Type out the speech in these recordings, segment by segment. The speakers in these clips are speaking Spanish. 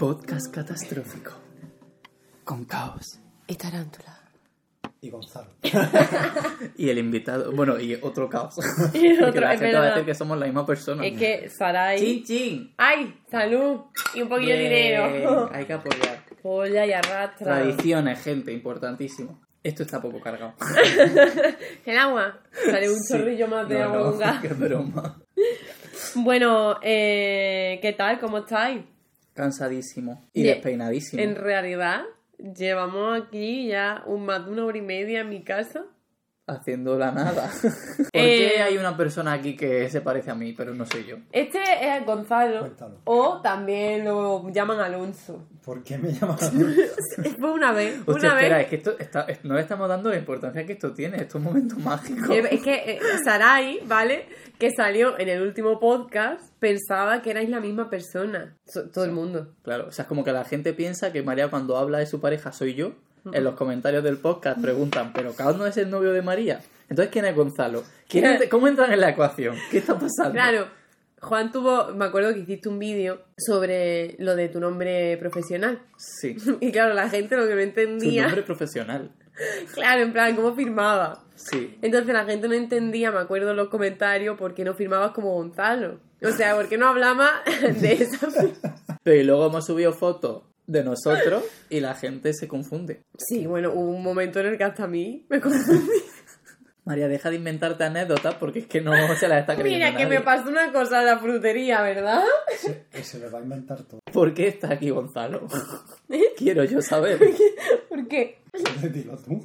Podcast catastrófico. Con caos. Y tarántula. Y Gonzalo. Y el invitado. Bueno, y otro caos. Y Porque otro, la es gente va a verdad. decir que somos la misma persona. Es que Sarai. Chin, chin. ¡Ay! ¡Salud! Y un poquillo de dinero. Hay que apoyar. Polla y arrastra. Tradiciones, gente, importantísimo. Esto está poco cargado. El agua. Sale un Sí. chorrillo más de No, agua no. Qué broma. Bueno, eh, ¿qué tal? ¿Cómo estáis? Cansadísimo. Y despeinadísimo. En realidad, llevamos aquí ya un, más de una hora y media en mi casa. Haciendo la nada. ¿Por Eh, qué hay una persona aquí que se parece a mí, pero no soy yo? Este es Gonzalo. Cuéntalo. O también lo llaman Alonso. ¿Por qué me llamas así? Fue una vez. Hostia, una espera, vez. es que esto está, es- no le estamos dando la importancia que esto tiene, estos momentos mágicos. Eh, Es que eh, Sarai, ¿vale? Que salió en el último podcast, pensaba que erais la misma persona. So- todo el mundo. Claro, o sea, es como que la gente piensa que María cuando habla de su pareja soy yo. En los comentarios del podcast preguntan, ¿pero Caos no es el novio de María? Entonces, ¿quién es Gonzalo? ¿Quién es- ¿Cómo entran en la ecuación? ¿Qué está pasando? Claro, Juan tuvo, me acuerdo que hiciste un vídeo sobre lo de tu nombre profesional. Sí, Y claro, la gente lo que no entendía, nombre profesional. claro, en plan, cómo firmaba. Sí. Entonces la gente no entendía, me acuerdo en los comentarios, por qué no firmabas como Gonzalo. O sea, por qué no hablaba de esa... Pero y luego hemos subido fotos de nosotros y la gente se confunde. Sí, bueno, hubo un momento en el que hasta a mí me confundí. María, deja de inventarte anécdotas porque es que no se las está creyendo Mira, que me pasó una cosa en la frutería, ¿verdad? Se, que se lo va a inventar todo. ¿Por qué está aquí Gonzalo? Quiero yo saber. ¿Por qué? Dilo tú.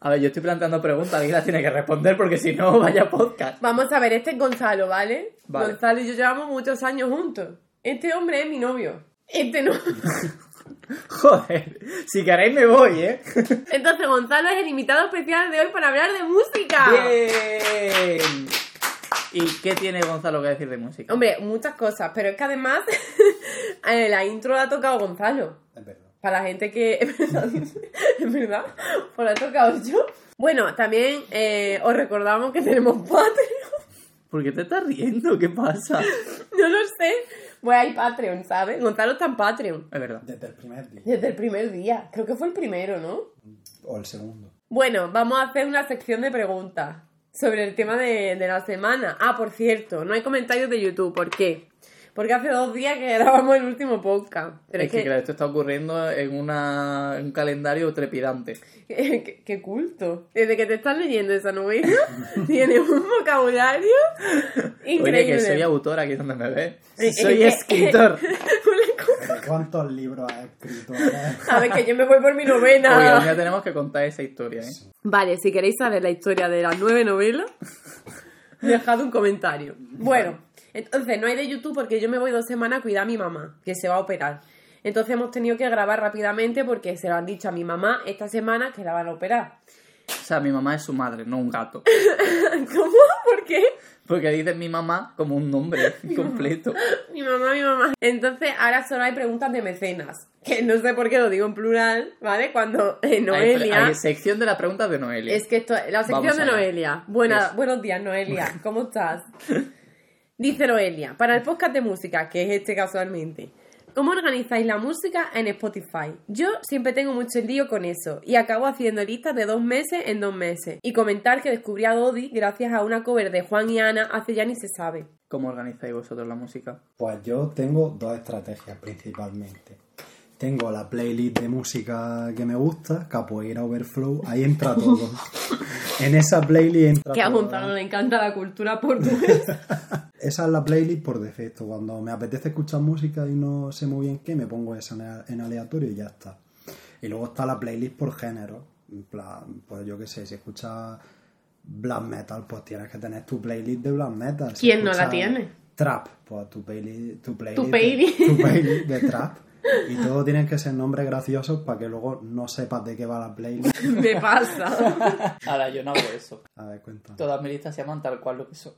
A ver, yo estoy planteando preguntas, alguien las tiene que responder porque si no, vaya podcast. Vamos a ver, este es Gonzalo, ¿vale? Vale. Gonzalo y yo llevamos muchos años juntos. Este hombre es mi novio. Este no. Joder, si queréis me voy, ¿eh? Entonces, Gonzalo es el invitado especial de hoy para hablar de música. Bien. ¿Y qué tiene Gonzalo que decir de música? Hombre, muchas cosas, pero es que además eh, la intro la ha tocado Gonzalo. Es verdad. Para la gente que... ¿Es verdad? ¿Es verdad? Pues la he tocado yo. Bueno, también eh, os recordamos que tenemos Patreon. ¿Por qué te estás riendo? ¿Qué pasa? No lo sé. Pues hay Patreon, ¿sabes? Gonzalo está en Patreon. Es verdad. Desde el primer día. Desde el primer día. Creo que fue el primero, ¿no? O el segundo. Bueno, vamos a hacer una sección de preguntas sobre el tema de, de la semana. Ah, por cierto, no hay comentarios de YouTube. ¿Por qué? Porque hace dos días que grabamos el último podcast. Pero es que, claro, esto está ocurriendo en, una, en un calendario trepidante. qué, qué culto. Desde que te estás leyendo esa novela, tienes un vocabulario increíble. Oye, que soy autor aquí donde me ves. Soy escritor. Una ¿De ¿Cuántos libros has escrito? eh? ver, que yo me voy por mi novena. día tenemos que contar esa historia, ¿eh? Vale, si queréis saber la historia de las nueve novelas, dejad un comentario. Bueno, entonces no hay de YouTube porque yo me voy dos semanas a cuidar a mi mamá, que se va a operar. Entonces hemos tenido que grabar rápidamente porque se lo han dicho a mi mamá esta semana que la van a operar. O sea, mi mamá es su madre, no un gato. ¿Cómo? ¿Por qué? Porque dices mi mamá como un nombre completo. Mi mamá, mi mamá. Entonces ahora solo hay preguntas de mecenas. Que no sé por qué lo digo en plural, ¿vale? Cuando eh, Noelia... hay sección de las preguntas de Noelia. Es que esto, la sección Vamos de. Noelia. Buena, buenos días, Noelia. ¿Cómo estás? Dice Noelia, para el podcast de música, que es este casualmente, ¿cómo organizáis la música en Spotify? Yo siempre tengo mucho lío con eso y acabo haciendo listas de dos meses en dos meses. Y comentar que descubrí a Dodi gracias a una cover de Juan y Ana hace ya ni se sabe. ¿Cómo organizáis vosotros la música? Pues yo tengo dos estrategias principalmente. Tengo la playlist de música que me gusta, Capoeira Overflow, ahí entra todo. en esa playlist entra Que a. Gonzalo le encanta la cultura portuguesa. Esa es la playlist por defecto. Cuando me apetece escuchar música y no sé muy bien qué, me pongo esa en- aleatorio y ya está. Y luego está la playlist por género. En plan, pues yo qué sé, si escuchas black metal, pues tienes que tener tu playlist de black metal. Si ¿Quién no la tiene? Trap, pues tu playlist, tu playlist, Tu de- tu playlist de trap. Y todo tienen que ser nombres graciosos para que luego no sepas de qué va la playlist. Me pasa. Ahora, yo no hago eso. A ver, cuéntame. Todas mis listas se llaman tal cual lo que son.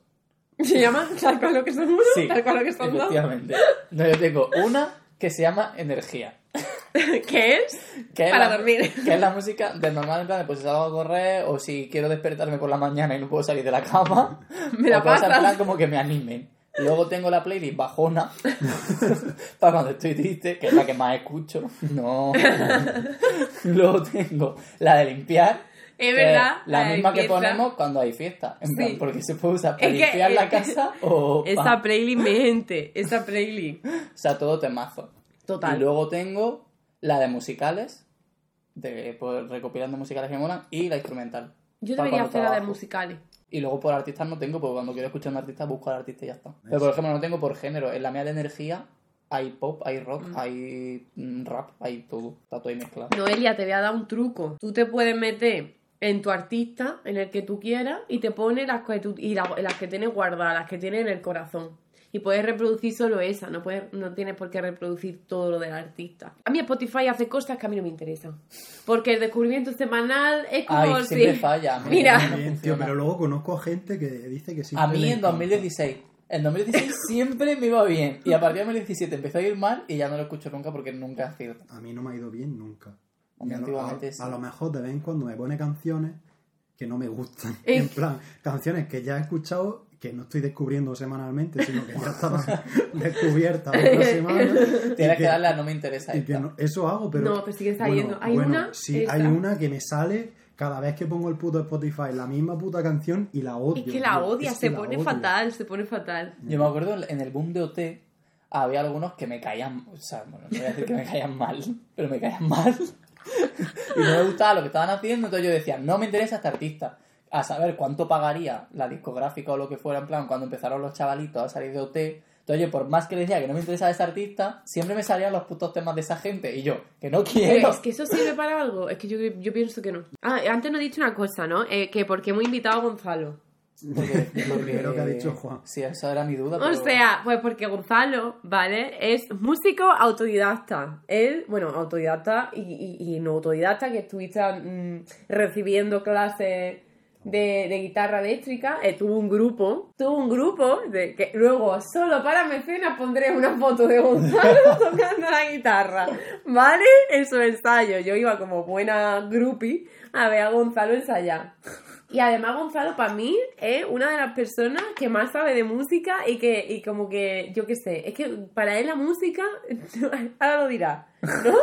¿Se llama tal cual lo que son uno? Sí, Tal cual lo que son dos. efectivamente. No, yo tengo una que se llama Energía. ¿Qué es? Que es Para la- dormir. Que es la música del normal, en plan, de, pues si salgo a correr o si quiero despertarme por la mañana y no puedo salir de la cama. Me la pasas. plan como que me animen. Luego tengo la playlist bajona para cuando estoy triste, que es la que más escucho. No. Luego tengo la de limpiar. Es que verdad, La misma que ponemos cuando hay fiesta. En plan, porque se puede usar para Es que- limpiar la casa o. pa- Esa playlist, mi gente, esa playlist. O sea, todo temazo. Total. Y luego tengo la de musicales, de pues, recopilando musicales que molan, y la instrumental. Yo debería hacer la de musicales. Y luego por artistas no tengo, porque cuando quiero escuchar a un artista busco al artista y ya está. Pero por ejemplo no tengo por género. En la mía de energía hay pop, hay rock, hay mm, rap, hay todo. Está todo ahí mezclado. Noelia, te voy a dar un truco. Tú te puedes meter en tu artista, en el que tú quieras, y te pones las que, tú- y la- las que tienes guardadas, las que tienes en el corazón. Y puedes reproducir solo esa, no, puedes, no tienes por qué reproducir todo lo del artista. A mí Spotify hace cosas que a mí no me interesan. Porque el descubrimiento semanal es como Ay, si... siempre falla. a mí Mira. Bien, tío, pero luego conozco a gente que dice que sí. A mí en 2016. En 2016 siempre me iba bien. Y a partir de 2017 empezó a ir mal y ya no lo escucho nunca porque nunca acierto. A mí no me ha ido bien nunca. A antiguamente sí. a lo mejor de vez en cuando me pone canciones que no me gustan. Eh. En plan, canciones que ya he escuchado que no estoy descubriendo semanalmente, sino que ya estaban descubiertas otra semana. y Tienes que darle a no me interesa y que no- eso hago, pero. No, pero sigue saliendo. Hay bueno, una, Sí, hay una que me sale cada vez que pongo el puto Spotify, la misma puta canción y la odio. Es que la tío, odia, es que se la pone odio. fatal, se pone fatal. Yo me acuerdo en el boom de OT había algunos que me caían, o sea, bueno, no voy a decir que me caían mal, pero me caían mal. y no me gustaba lo que estaban haciendo, entonces yo decía, no me interesa este artista. A saber cuánto pagaría la discográfica o lo que fuera, en plan, cuando empezaron los chavalitos a salir de OT. Entonces yo, por más que le decía que no me interesaba ese artista, siempre me salían los putos temas de esa gente. Y yo, que no quiero. Pero es que eso sirve para algo. Es que yo, yo pienso que no. Ah, antes no he dicho una cosa, ¿no? Eh, que porque hemos invitado a Gonzalo. Porque, Lo primero que ha dicho Juan. Sí, esa era mi duda. O pero- sea, pues porque Gonzalo, ¿vale? Es músico autodidacta. Él, bueno, autodidacta y, y- y no autodidacta, que estuviste mm, recibiendo clases de, de guitarra eléctrica. Eh, tuvo un grupo, tuvo un grupo, de, que luego solo para mecenas pondré una foto de Gonzalo tocando la guitarra, ¿vale? En su ensayo. Yo iba como buena groupie a ver a Gonzalo ensayar. Y además Gonzalo para mí es una de las personas que más sabe de música y que y como que yo qué sé, es que para él la música ahora lo dirá, ¿no?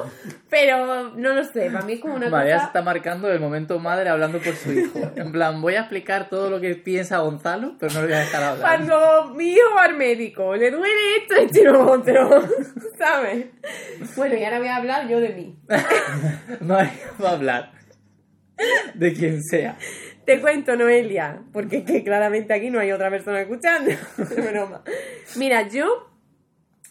Pero no lo sé, para mí es como una María se cosa está marcando el momento madre hablando por su hijo. En plan, voy a explicar todo lo que piensa Gonzalo, pero no le voy a dejar hablar. cuando mi hijo va al médico, le duele esto, y lo otro, ¿sabes? Bueno, y ahora voy a hablar yo de mí. María va a hablar de quien sea. Te cuento, Noelia, porque es que claramente aquí no hay otra persona escuchando. Broma. Mira, yo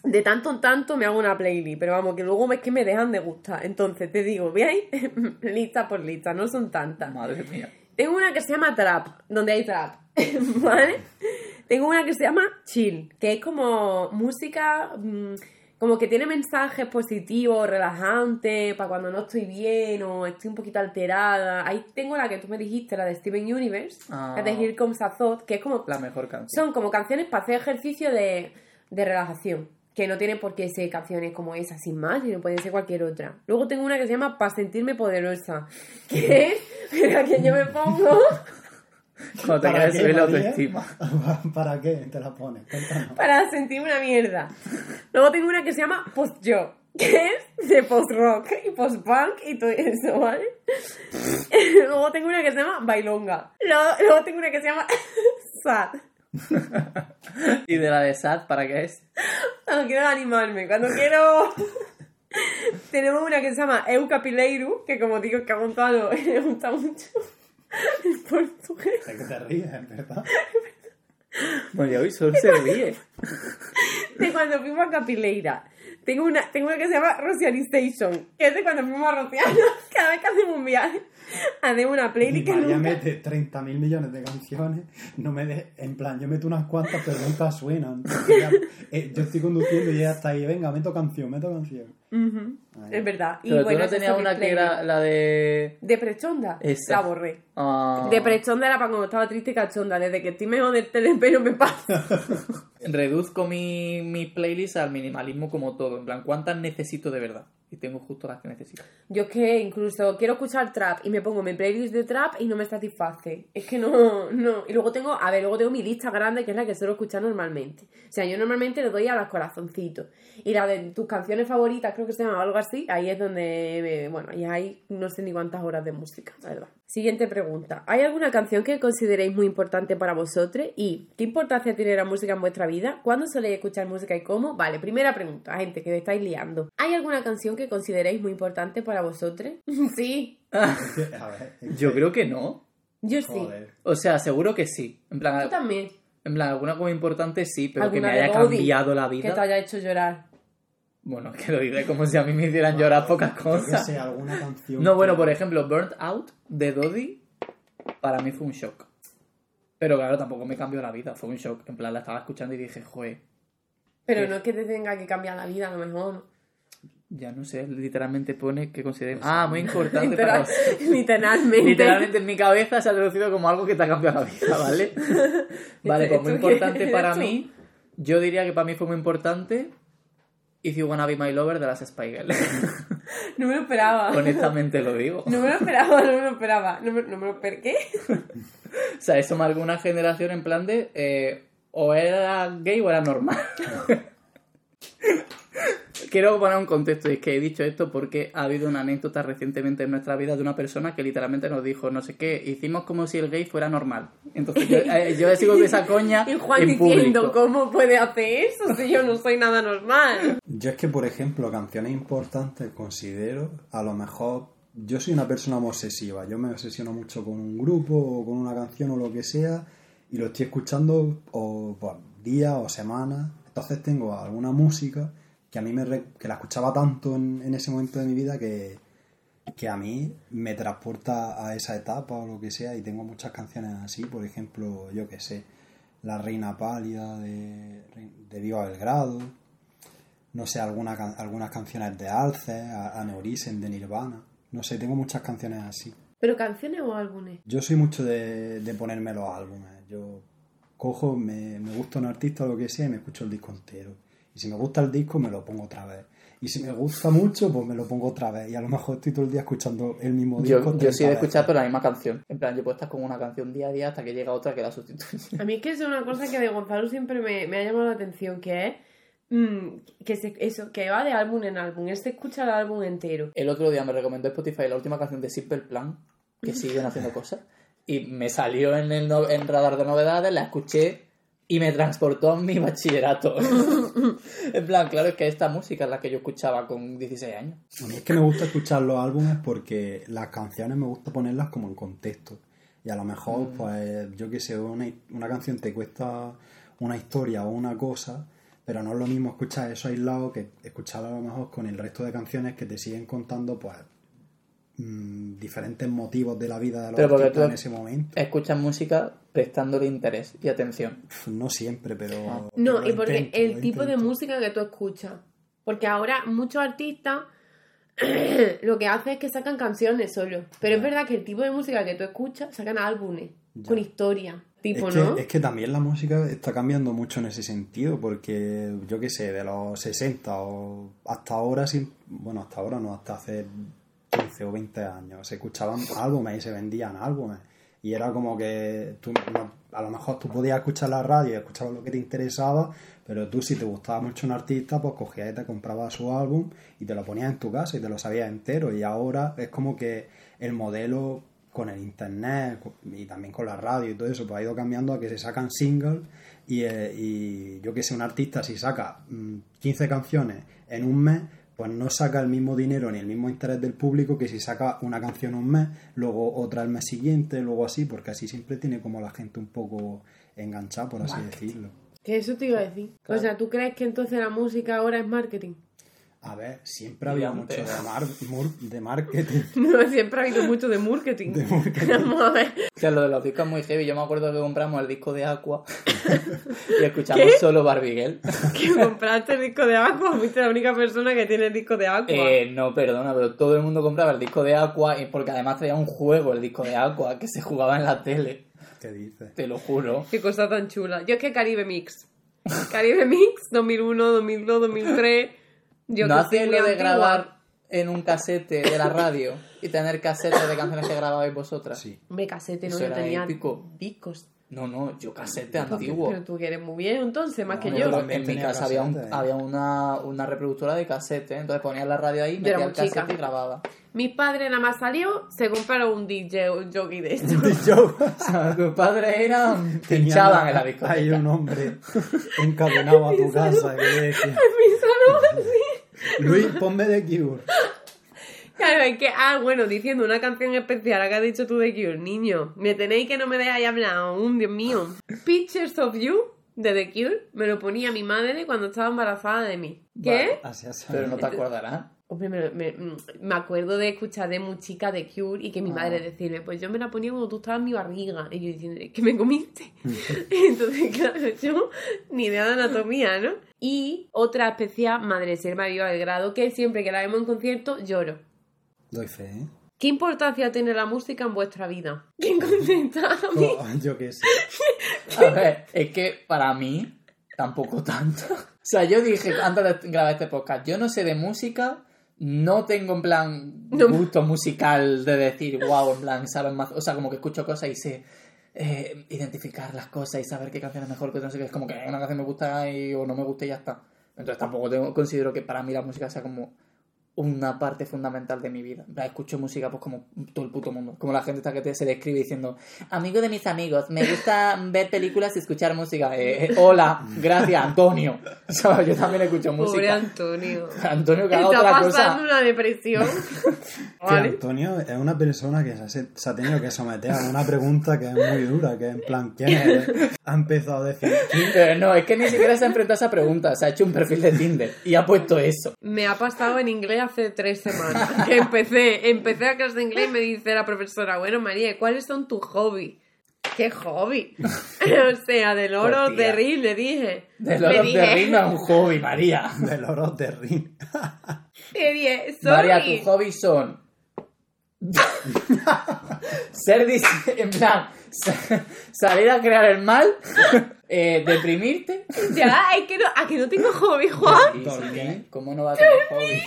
de tanto en tanto me hago una playlist, pero vamos, que luego es que me dejan de gustar. Entonces te digo, ir lista por lista, no son tantas. Madre mía. Tengo una que se llama Trap, donde hay trap, ¿vale? Tengo una que se llama Chill, que es como música, mm, como que tiene mensajes positivos, relajantes, para cuando no estoy bien o estoy un poquito alterada. Ahí tengo la que tú me dijiste, la de Steven Universe, Ah. la de Here Comes a Thought, que es como La mejor canción. son como canciones para hacer ejercicio de, de relajación. Que no tienen por qué ser canciones como esa, sin más, sino pueden ser cualquier otra. Luego tengo una que se llama Para sentirme poderosa. Que es la que yo me pongo Cuando te ¿Para quieres qué, subir la autoestima. ¿Para qué te la pones? Cuéntanos. para sentirme una mierda. Luego tengo una que se llama Post Yo. Que es de post rock y post punk y todo eso, ¿vale? Luego tengo una que se llama Bailonga. Luego, luego tengo una que se llama Sad. Y de la de Sad, ¿para qué es? Cuando quiero animarme, cuando quiero... Tenemos una que se llama Eucapileiru, que como digo que a Gonzalo le gusta mucho el portugués. Es que te ríes, ¿verdad? María hoy solo se ríe. De cuando fuimos a Capileira. Tengo una, tengo una que se llama Rocialization, que es de cuando fuimos a Rociano. Cada vez que hacemos un viaje, hacemos una playlist que María nunca... mete 30.000 millones de canciones, no me de... en plan, yo meto unas cuantas, pero nunca suenan. Ya- eh, yo estoy conduciendo y ella está ahí, venga, meto canción, meto canción. Es verdad. Y Pero bueno, tú no tenías una que era la de... De Prechonda. Esa. La borré. Ah, De Prechonda era para cuando estaba triste y cachonda. Desde que estoy mejor del telepelo me pasa. Reduzco mi, mi playlist al minimalismo como todo. En plan, ¿cuántas necesito de verdad? Y tengo justo las que necesito. Yo es que incluso quiero escuchar trap y me pongo mi playlist de trap y no me satisface. Es que no, no. Y luego tengo, a ver, luego tengo mi lista grande que es la que suelo escuchar normalmente. O sea, yo normalmente le doy a los corazoncitos. Y la de tus canciones favoritas, creo que se llama algo así, ahí es donde, me- bueno, ahí hay no sé ni cuántas horas de música, la verdad. Siguiente pregunta. ¿Hay alguna canción que consideréis muy importante para vosotros? ¿Y qué importancia tiene la música en vuestra vida? ¿Cuándo soléis escuchar música y cómo? Vale, primera pregunta, gente, que me estáis liando. ¿Hay alguna canción que consideréis muy importante para vosotros? sí, A ver, Yo creo que no. yo sí. Joder. O sea, seguro que sí. En plan, Tú también. en plan alguna como importante sí, pero que me ¿Alguna de haya cambiado la Que te vida. haya hecho llorar. Bueno, que lo diré como si a mí me hicieran llorar pocas Yo que cosas. sé, alguna canción. No, bueno, por ejemplo, Burnt Out de Dodie, para mí fue un shock. Pero claro, tampoco me cambió la vida, fue un shock. En plan, la estaba escuchando y dije, joder, Pero Sí. no es que te tenga que cambiar la vida, a lo mejor. ya no sé, literalmente pone que considero... Ah, muy importante para Literal- vos. literalmente. Literalmente en mi cabeza se ha traducido como algo que te ha cambiado la vida, ¿vale? vale, pues muy ¿Esto qué importante para mí. Yo diría que para mí fue muy importante If You Wanna Be My Lover de las Spy Girls. No me lo esperaba. Honestamente lo digo. No me lo esperaba, no me lo esperaba. No me, no me lo esperé. ¿Qué? O sea, eso marcó una generación en plan de eh, o era gay o era normal. Quiero poner un contexto, y es que he dicho esto porque ha habido una anécdota recientemente en nuestra vida de una persona que literalmente nos dijo, no sé qué, hicimos como si el gay fuera normal. Entonces yo, eh, yo sigo con esa coña Y Juan en diciendo, público. ¿cómo puede hacer eso si yo no soy nada normal? Yo es que, por ejemplo, canciones importantes considero, a lo mejor, yo soy una persona obsesiva, yo me obsesiono mucho con un grupo o con una canción o lo que sea, y lo estoy escuchando o pues, días o semanas, entonces tengo alguna música que a mí me re- que la escuchaba tanto en, en ese momento de mi vida que, que a mí me transporta a esa etapa o lo que sea, y tengo muchas canciones así, por ejemplo, yo que sé, La Reina Pálida de, de Viva Belgrado, no sé, alguna, algunas canciones de Alce, a- Aneurism de Nirvana. No sé, tengo muchas canciones así. ¿Pero canciones o álbumes? Yo soy mucho de, de ponerme los álbumes. Yo cojo, me, me gusta un artista o lo que sea y me escucho el disco entero. Y si me gusta el disco, me lo pongo otra vez. Y si me gusta mucho, pues me lo pongo otra vez. Y a lo mejor estoy todo el día escuchando el mismo disco. Yo, yo 30 sí he pero la misma canción. En plan, yo puedo estar con una canción día a día hasta que llega otra que la sustituye. A mí es que es una cosa que de Gonzalo siempre me, me ha llamado la atención, que es mm, que se- eso, que va de álbum en álbum. Se escucha el álbum entero. El otro día me recomendó Spotify la última canción de Simple Plan, que siguen haciendo cosas, y me salió en el no- en radar de novedades, la escuché y me transportó a mi bachillerato. en plan, claro, es que esta música es la que yo escuchaba con 16 años. A mí es que me gusta escuchar los álbumes porque las canciones me gusta ponerlas como en contexto. Y a lo mejor, pues, yo que sé, una, una canción te cuesta una historia o una cosa, pero no es lo mismo escuchar eso aislado que escuchar a lo mejor con el resto de canciones que te siguen contando, pues, mm, diferentes motivos de la vida de los Pero artistas en ese momento. Escuchas música prestándole interés y atención. No siempre, pero... No, lo y porque intento, el tipo de música que tú escuchas. Porque ahora muchos artistas lo que hacen es que sacan canciones solo. Pero es verdad que el tipo de música que tú escuchas sacan álbumes Ya. con historia. Tipo, es que, ¿no? es que también la música está cambiando mucho en ese sentido, porque yo qué sé, de los 60 o hasta ahora, bueno, hasta ahora no, hasta hace 15 o 20 años, se escuchaban álbumes y se vendían álbumes. Y era como que tú, a lo mejor tú podías escuchar la radio y escuchabas lo que te interesaba, pero tú si te gustaba mucho un artista, pues cogías y te comprabas su álbum y te lo ponías en tu casa y te lo sabías entero. Y ahora es como que el modelo con el internet y también con la radio y todo eso, pues ha ido cambiando a que se sacan singles y, eh, y yo que sé, un artista si saca mm, 15 canciones en un mes, pues no saca el mismo dinero ni el mismo interés del público que si saca una canción un mes, luego otra el mes siguiente, luego así, porque así siempre tiene como la gente un poco enganchada, por así decirlo. Que eso te iba a decir. Claro. O sea, ¿tú crees que entonces la música ahora es marketing? A ver, siempre ha habido Y mucho de, mar- mur- de marketing. No, siempre ha habido mucho de marketing. De marketing. Vamos a ver. O sea, lo de los discos es muy heavy. Yo me acuerdo que compramos el disco de Aqua y escuchamos solo Barbie Girl. Que compraste el disco de Aqua. Fuiste la única persona que tiene el disco de Aqua. Eh, no, perdona, pero todo el mundo compraba el disco de Aqua y porque además traía un juego, el disco de Aqua, que se jugaba en la tele. ¿Qué dices? Te lo juro. Qué cosa tan chula. Yo es que Caribe Mix. Caribe Mix, 2001, 2002, 2003. Yo no muy lo de antigua. grabar en un casete de la radio y tener casetes de canciones que grababais vosotras? Sí. Me casete, no, Eso yo era tenía épico. discos. No, no, yo casete antiguo. Pero tú que eres muy bien entonces, más No, que yo yo. En mi casa había, un- casete, ¿eh? había una, una reproductora de casete, entonces ponías la radio ahí, metía el muy chica. casete y grababa. Mis padres nada más salió, se compraron un DJ, un jockey de esto. O sea, tus padres eran... pinchaban en la Hay discoteca. un hombre encadenado a tu casa decía, Mi salón, sí. Luis, ponme de Cure. Claro, es que, ah, bueno, diciendo una canción especial, la que has dicho tú de Cure, niño, me tenéis que no me dejáis hablar, un Dios mío. Pictures of You, de The Cure, me lo ponía mi madre cuando estaba embarazada de mí. ¿Qué? Vale. Así, así. Pero no te acordarás. Hombre, me, me- me acuerdo de escuchar de muy chica de Cure y que mi Ah. madre decirme, pues yo me la ponía cuando tú estabas en mi barriga. Y yo diciendo, ¿que me comiste? Entonces, claro, yo ni idea de anatomía, ¿no? Y otra especial, Madre Selma Viva del Grado, que siempre que la vemos en concierto lloro. Doy fe, ¿eh? ¿Qué importancia tiene la música en vuestra vida? ¿Quién contesta a mí? Oh, yo qué sé. A ver, es que para mí tampoco tanto. O sea, yo dije antes de grabar este podcast, yo no sé de música, no tengo en plan No. gusto musical de decir, wow, en plan, saben más. O sea, como que escucho cosas y sé eh, identificar las cosas y saber qué canción es mejor que otra, no sé qué. Es como que una canción me gusta y, o no me gusta y ya está. Entonces tampoco tengo- considero que para mí la música sea como una parte fundamental de mi vida. Escucho música pues como todo el puto mundo. Como la gente esta que te, se describe diciendo, amigo de mis amigos, me gusta ver películas y escuchar música. Eh, eh, hola, gracias, Antonio. O sea, yo también escucho Pobre música. Antonio. Antonio que haga Está otra pasando cosa. una depresión. Que ¿Vale? Antonio es una persona que se, ha- se ha tenido que someter a una pregunta que es muy dura, que es en plan, ¿quién? Ha empezado a decir, ¿quién? Pero no, es que ni siquiera se ha enfrentado a esa pregunta. Se ha hecho un perfil de Tinder y ha puesto eso. Me ha pasado en inglés hace tres semanas. Que empecé, empecé a clase de inglés y me dice la profesora, bueno María, ¿cuáles son tus hobbies? ¿Qué hobby? o sea, del oro Pues, terrible, dije. De Le los dije, de Rino es un hobby, María. De loros de rin. le dije, sorry. María, tus hobbies son. ser dis- en plan sa- salir a crear el mal eh, deprimirte Ya, es que no, a que no tengo hobby, Juan. Tienes- ¿cómo no va a tener hobby?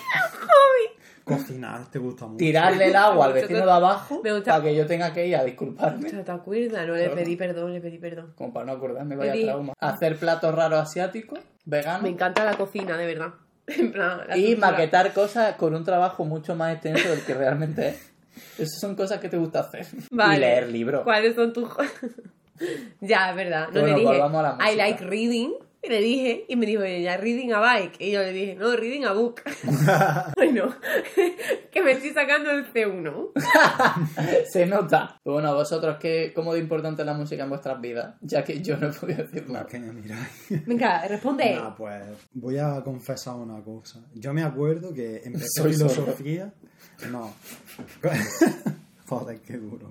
Cocinar, te gusta mucho. tirarle el agua al vecino de abajo me gusta- para que yo tenga que ir a disculparme ¿No te acuerdas? No, le pedí perdón, le pedí perdón. como para no acordarme vaya Pedí- trauma hacer platos raros asiáticos veganos Me encanta la cocina, de verdad. En plan, la y cultura. maquetar cosas con un trabajo mucho más extenso del que realmente es esas son cosas que te gusta hacer Vale. y leer libros ¿Cuáles son tus Ya, es verdad. No Bueno, le dije, volvamos a la I like reading. Y le dije, y me dijo ella, reading a bike. Y yo le dije, no, reading a book. bueno, que me estoy sacando el C1. Se nota. Bueno, vosotros, ¿qué, ¿cómo de importante es la música en vuestras vidas? Ya que yo no he podido decir nada. que me miráis. Venga, responde. Nah, pues voy a confesar una cosa. Yo me acuerdo que empecé Soy filosofía. No. Joder, qué duro.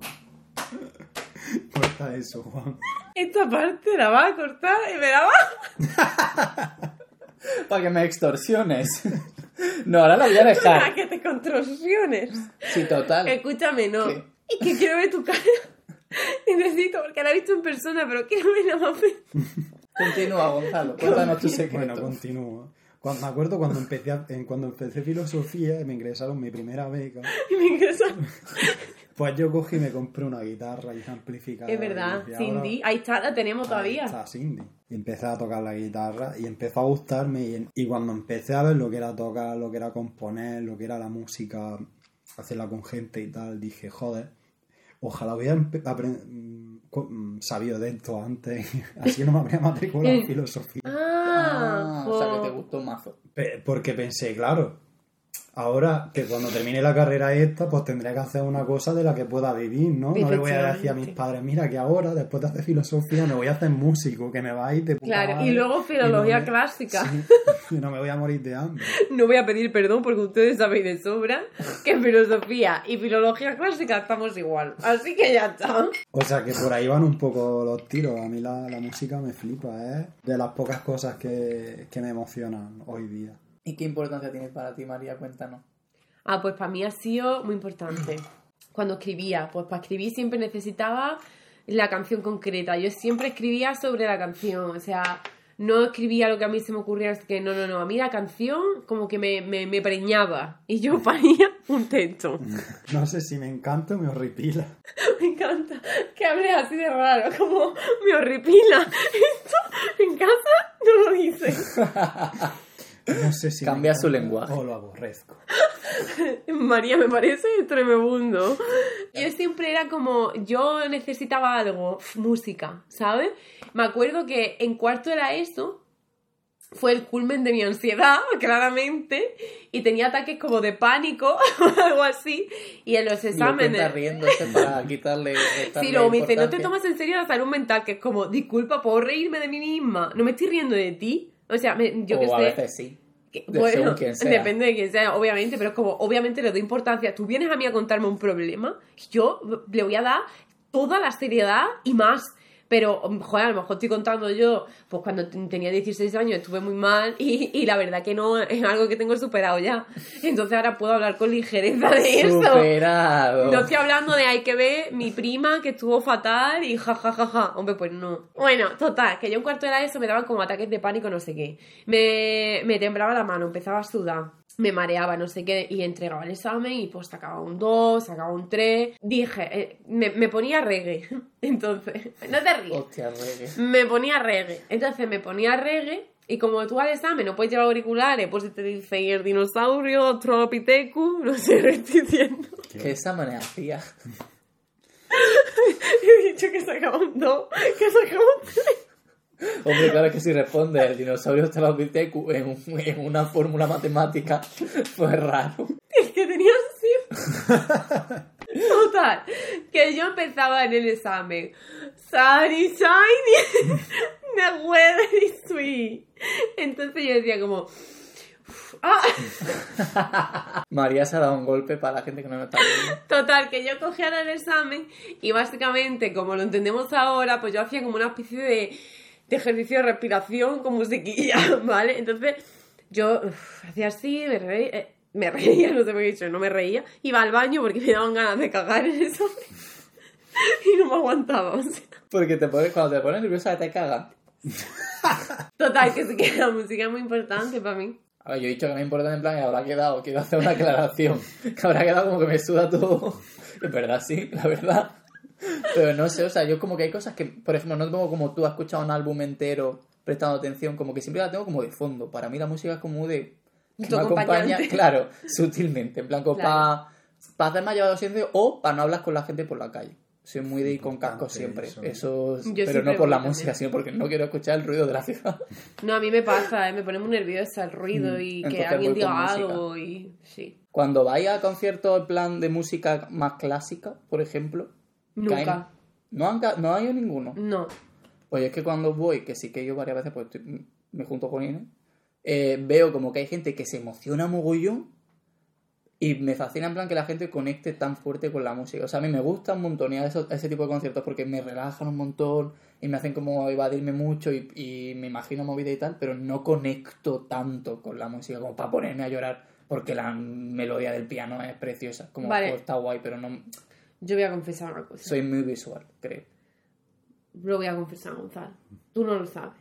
Corta eso, Juan. Esta parte la vas a cortar y me la vas Para que me extorsiones. No, ahora la voy a dejar. que te contorsiones. Sí, total. Escúchame, no. ¿Qué? Y que quiero ver tu cara. Necesito, porque la he visto en persona, pero quiero verla más. Continúa, Gonzalo. Cuéntanos tu secreto. Bueno, continúo. Cuando, me acuerdo cuando empecé, a- cuando empecé filosofía y me ingresaron mi primera beca, Y me ingresa. Pues yo cogí y me compré una guitarra y un amplificador. Es verdad, ahora- Cindy. Ahí está, la tenemos Ahí todavía. está Cindy. Y empecé a tocar la guitarra y empezó a gustarme. Y, y cuando empecé a ver lo que era tocar, lo que era componer, lo que era la música, hacerla con gente y tal, dije, joder, ojalá hubiera mm, mm, sabido de esto antes. Así no me habría matriculado en filosofía. Ah, Ah, o sea que te gustó un mazo. Porque pensé, claro, ahora que cuando termine la carrera esta, pues tendré que hacer una cosa de la que pueda vivir, ¿no? No le voy a decir a mis padres, mira que ahora, después de hacer filosofía, me voy a hacer músico, que me va a ir de puta Claro, madre, y luego filología no me- clásica. Sí, y no me voy a morir de hambre. No voy a pedir perdón porque ustedes sabéis de sobra que filosofía y filología clásica estamos igual. Así que ya está. O sea que por ahí van un poco los tiros. A mí la, la música me flipa, es de las pocas cosas que, que me emocionan hoy día. ¿Y qué importancia tiene para ti, María? Cuéntanos. Ah, pues para mí ha sido muy importante. Cuando escribía, pues para escribir siempre necesitaba la canción concreta. Yo siempre escribía sobre la canción, o sea, no escribía lo que a mí se me ocurría, es que no, no, no, a mí la canción como que me, me, me preñaba y yo ponía un texto. No sé si me encanta o me horripila. Me encanta que hables así de raro, como me horripila. Esto en casa no lo dices. No sé si Cambia su lenguaje. O lo aborrezco. María, me parece tremendo. Yo siempre era como, yo necesitaba algo, música, ¿sabes? Me acuerdo que en cuarto era eso, fue el culmen de mi ansiedad, claramente, y tenía ataques como de pánico o algo así, y en los exámenes... riéndose para quitarle. Sí, luego me dice, no te tomas en serio la salud mental, que es como, disculpa, ¿puedo reírme de mí misma? No me estoy riendo de ti. O sea, me- yo o que a sé... veces sí. Que- De- bueno, sea. depende de quién sea, obviamente, pero es como, obviamente le doy importancia. Tú vienes a mí a contarme un problema, yo le voy a dar toda la seriedad y más. Pero, joder, a lo mejor estoy contando yo, pues cuando tenía 16 años estuve muy mal y, y la verdad que no es algo que tengo superado ya. Entonces ahora puedo hablar con ligereza de eso. Superado. No estoy hablando de hay que ver mi prima que estuvo fatal y ja ja ja ja. Hombre, pues no. Bueno, total, que yo en cuarto era eso, me daban como ataques de pánico, no sé qué. Me, me temblaba la mano, empezaba a sudar. Me mareaba, no sé qué, y entregaba el examen y pues sacaba un 2, sacaba un 3. Dije, eh, me, me ponía reggae. Entonces, no te ríes. Hostia, reggae. Me ponía reggae. Entonces me ponía reggae y como tú al examen no puedes llevar auriculares, pues te dice el dinosaurio, Tropitecu, no sé lo estoy diciendo. ¿Qué exámenes hacía? He dicho que sacaba un 2, que sacaba un 3. Hombre, claro que si responde el dinosaurio Australopithecus en, un- en una fórmula matemática, pues raro. Es que tenía así. Total, que yo empezaba en el examen. Sunny, shiny, the weather is sweet. Entonces yo decía como... Ah, María se ha dado un golpe para la gente que no lo está viendo. Total, que yo cogía el examen y básicamente, como lo entendemos ahora, pues yo hacía como una especie de, de ejercicio de respiración con musiquilla, ¿vale? Entonces yo uf, hacía así, me reía, eh, me reía, no sé por qué he dicho, no me reía, iba al baño porque me daban ganas de cagar en examen y no me aguantaba, o sea. Porque te pones, cuando te pones nerviosa te cagan. Total, que sí que la música es muy importante para mí. A ver, yo he dicho que no es importante en plan y habrá quedado, quiero hacer una aclaración, que habrá quedado como que me suda todo. Es verdad, sí, la verdad. Pero no sé, o sea, yo como que hay cosas que, por ejemplo, no tengo como tú has escuchado un álbum entero prestando atención, como que siempre la tengo como de fondo. Para mí la música es como de... que me acompaña, claro, sutilmente, en plan como Claro. para hacerme llevado siempre o para no hablar con la gente por la calle. Soy muy de ir con casco siempre, eso. eso, es- Yo pero siempre no por la música, también. sino porque no quiero escuchar el ruido de la ciudad. No, a mí me pasa, ¿eh? me pone muy nerviosa el ruido Mm, y entonces que alguien diga algo y... Sí. Cuando vais a conciertos en plan de música más clásica, por ejemplo, Nunca. caen- no, han, ca- no hay ninguno. No. Oye, es que cuando voy, que sí que yo varias veces pues me junto con Inés, eh, veo como que hay gente que se emociona mogollón y me fascina en plan que la gente conecte tan fuerte con la música. O sea, a mí me gusta un montón ir a esos- a ese tipo de conciertos porque me relajan un montón y me hacen como evadirme mucho y, y me imagino movida y tal, pero no conecto tanto con la música como para ponerme a llorar porque la melodía del piano es preciosa. Como Vale. pues, está guay, pero no Yo voy a confesar una cosa. soy muy visual, creo. Lo voy a confesar, Gonzalo. Tú no lo sabes.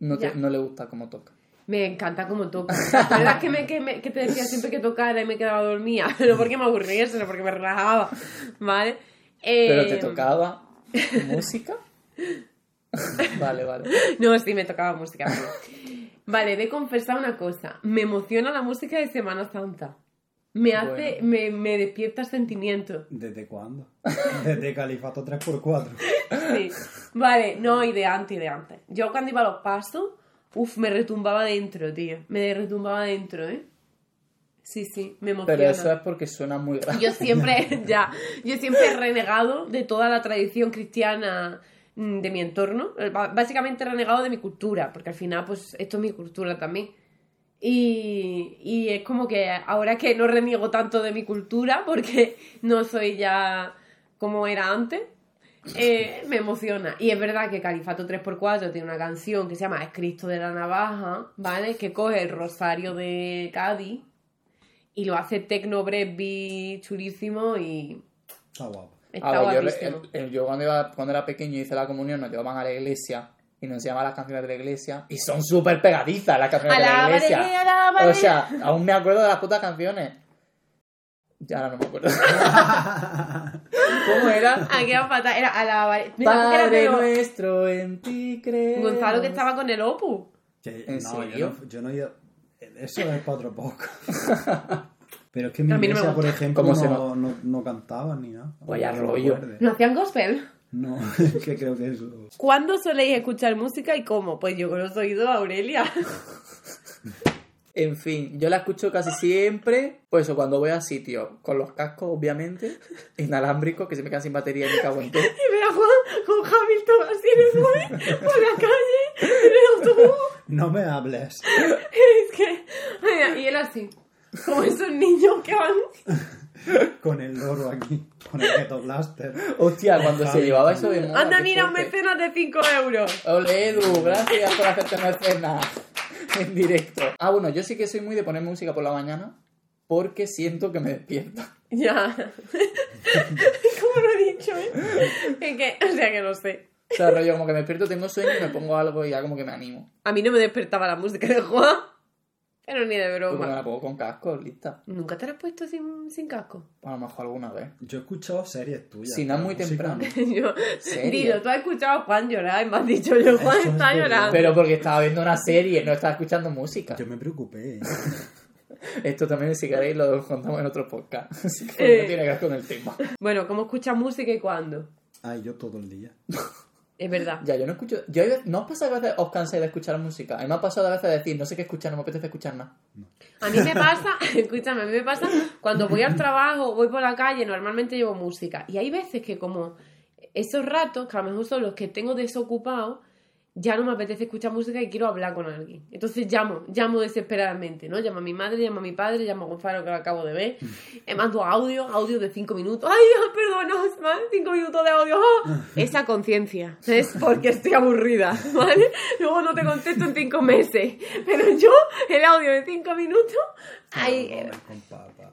No, te- Ya. no le gusta cómo toca. Me encanta cómo toca. La verdad es que, me, que, me- que te decía siempre que tocara y me quedaba dormida. No porque me aburría, sino porque me relajaba. ¿Vale? Eh, Pero te tocaba música. vale, vale. No, sí, me tocaba música. pero- Vale, he de confesar una cosa. Me emociona la música de Semana Santa. Me hace, me, me despierta sentimientos. ¿Desde cuándo? Desde Califato 3x4. Sí. Vale, no, y de antes, y de antes. Yo cuando iba a los pasos, uff, me retumbaba dentro, tío. Me retumbaba dentro, ¿eh? Sí, sí, me emociona. Pero eso es porque suena muy grande. Yo siempre, ya, yo siempre he renegado de toda la tradición cristiana mm, de mi entorno. Básicamente he renegado de mi cultura, porque al final, pues, esto es mi cultura también. Y, y es como que ahora que no reniego tanto de mi cultura, porque no soy ya como era antes, eh, me emociona. Y es verdad que Califato 3x4 tiene una canción que se llama Es Cristo de la Navaja, ¿vale? Que coge el rosario de Cádiz y lo hace tecno brevi chulísimo y Está guapo. está A ver, yo, guapísimo. el- el- yo cuando, iba, cuando era pequeño y hice la comunión nos llevaban a la iglesia y nos llama las canciones de la iglesia y son súper pegadizas las canciones de la iglesia. alábale. O sea, aún me acuerdo de las putas canciones. Ya ahora no me acuerdo. ¿Cómo era? Ah, qué fatal. Era a la Mira, porque era Padre nuestro, en ti creo. Gonzalo que estaba con el Opus. Que- ¿En no, serio? Yo no, yo no Eso es para otro poco. Pero es que en mi no iglesia, por ejemplo, ¿Cómo se no, no, no cantaban ni nada. Vaya rollo. ¿No hacían gospel? No, que creo que eso. ¿Cuándo soléis escuchar música y cómo? Pues yo con los oídos Aurelia. En fin, yo la escucho casi siempre, pues eso, cuando voy a sitios, con los cascos, obviamente, inalámbricos, que se me quedan sin batería y me cago en todo. Y ve a Juan con Hamilton así en el móvil por la calle, en el autobús. No me hables. Es que. y él así. Como esos niños que van. Con el loro aquí. Con el Ghetto Blaster. Hostia, cuando se llevaba eso de moda. Anda, mira, un mecenas de 5 euros. Ole, Edu, gracias por hacerte mecenas en directo. Ah, bueno, yo sí que soy muy de poner música por la mañana porque siento que me despierta. Ya. ¿Cómo lo he dicho, eh? Que, o sea que no sé. O sea, rollo, como que me despierto, tengo sueño y me pongo algo y ya como que me animo. A mí no me despertaba la música de Juan. Pero ni de Porque me broma. la pongo con casco, lista. ¿Nunca te la has puesto sin, sin casco? A lo mejor alguna vez. Yo he escuchado series tuyas. Si no es pero muy temprano. no. Yo. Dilo, tú has escuchado a Juan llorar y me has dicho yo, Juan Eso es está llorando. Pero porque estaba viendo una serie, no estaba escuchando música. Yo me preocupé. Esto también, si queréis, lo contamos en otro podcast. Así que Eh. no tiene que ver con el tema. Bueno, ¿cómo escuchas música y cuándo? Ay, yo todo el día. Es verdad. Ya, yo no escucho. Yo, ¿No os pasa que a veces os cansáis de escuchar música? A mí me ha pasado a veces de decir, no sé qué escuchar, no me apetece escuchar nada. A mí me pasa, escúchame, a mí me pasa cuando voy al trabajo, voy por la calle, normalmente llevo música. Y hay veces que como esos ratos, que a lo mejor son los que tengo desocupados, ya no me apetece escuchar música y quiero hablar con alguien. Entonces llamo, llamo desesperadamente, ¿no? Llamo a mi madre, llamo a mi padre, llamo a Gonzalo que lo acabo de ver, eh, mando audio, audio de cinco minutos. ¡Ay, perdona, Osman! Cinco minutos de audio. ¡ah! Esa conciencia, es porque estoy aburrida, ¿vale? Luego no te contesto en cinco meses. Pero yo, el audio de cinco minutos, ay, eh.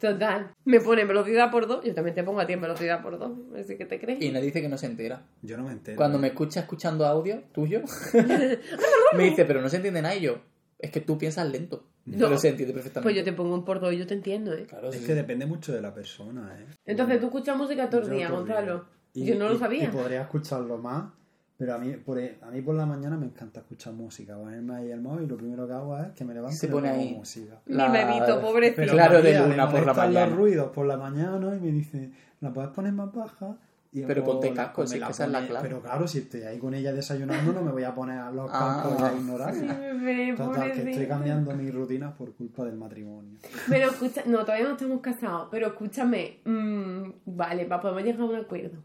Total. Me pone velocidad por dos, yo también te pongo a ti en velocidad por dos, así que te crees. Y me dice que no se entera. Yo no me entero. Cuando me escucha escuchando audio tuyo, me dice, pero no se entiende nada. Y yo, es que tú piensas lento. No. Pero se entiende perfectamente. Pues yo te pongo un por dos y yo te entiendo, ¿eh? Claro, Es sí. que depende mucho de la persona, ¿eh? Entonces tú escuchas música todo el Yo día, todo el Gonzalo. Y- yo no lo sabía. Y podría escucharlo más, pero a mí, por, e, a mí por la mañana me encanta escuchar música. Ponerme ahí el móvil y lo primero que hago es que me levanto Se y pone ahí. música. Mi bebito, pobrecito. Pero Claro, de María, luna me por la mañana. los ruidos por la mañana y me dice, ¿la puedes poner más baja? Y Pero ponte la- cascos, me si la es que esa es la clave. Pero claro, si estoy ahí con ella desayunando, no me voy a poner a los Ah. cascos y a ignorarla. bebé, Total, que estoy cambiando mi rutina por culpa del matrimonio. Pero escucha, no, todavía no estamos casados, pero escúchame, mm, vale, va, podemos llegar a un acuerdo.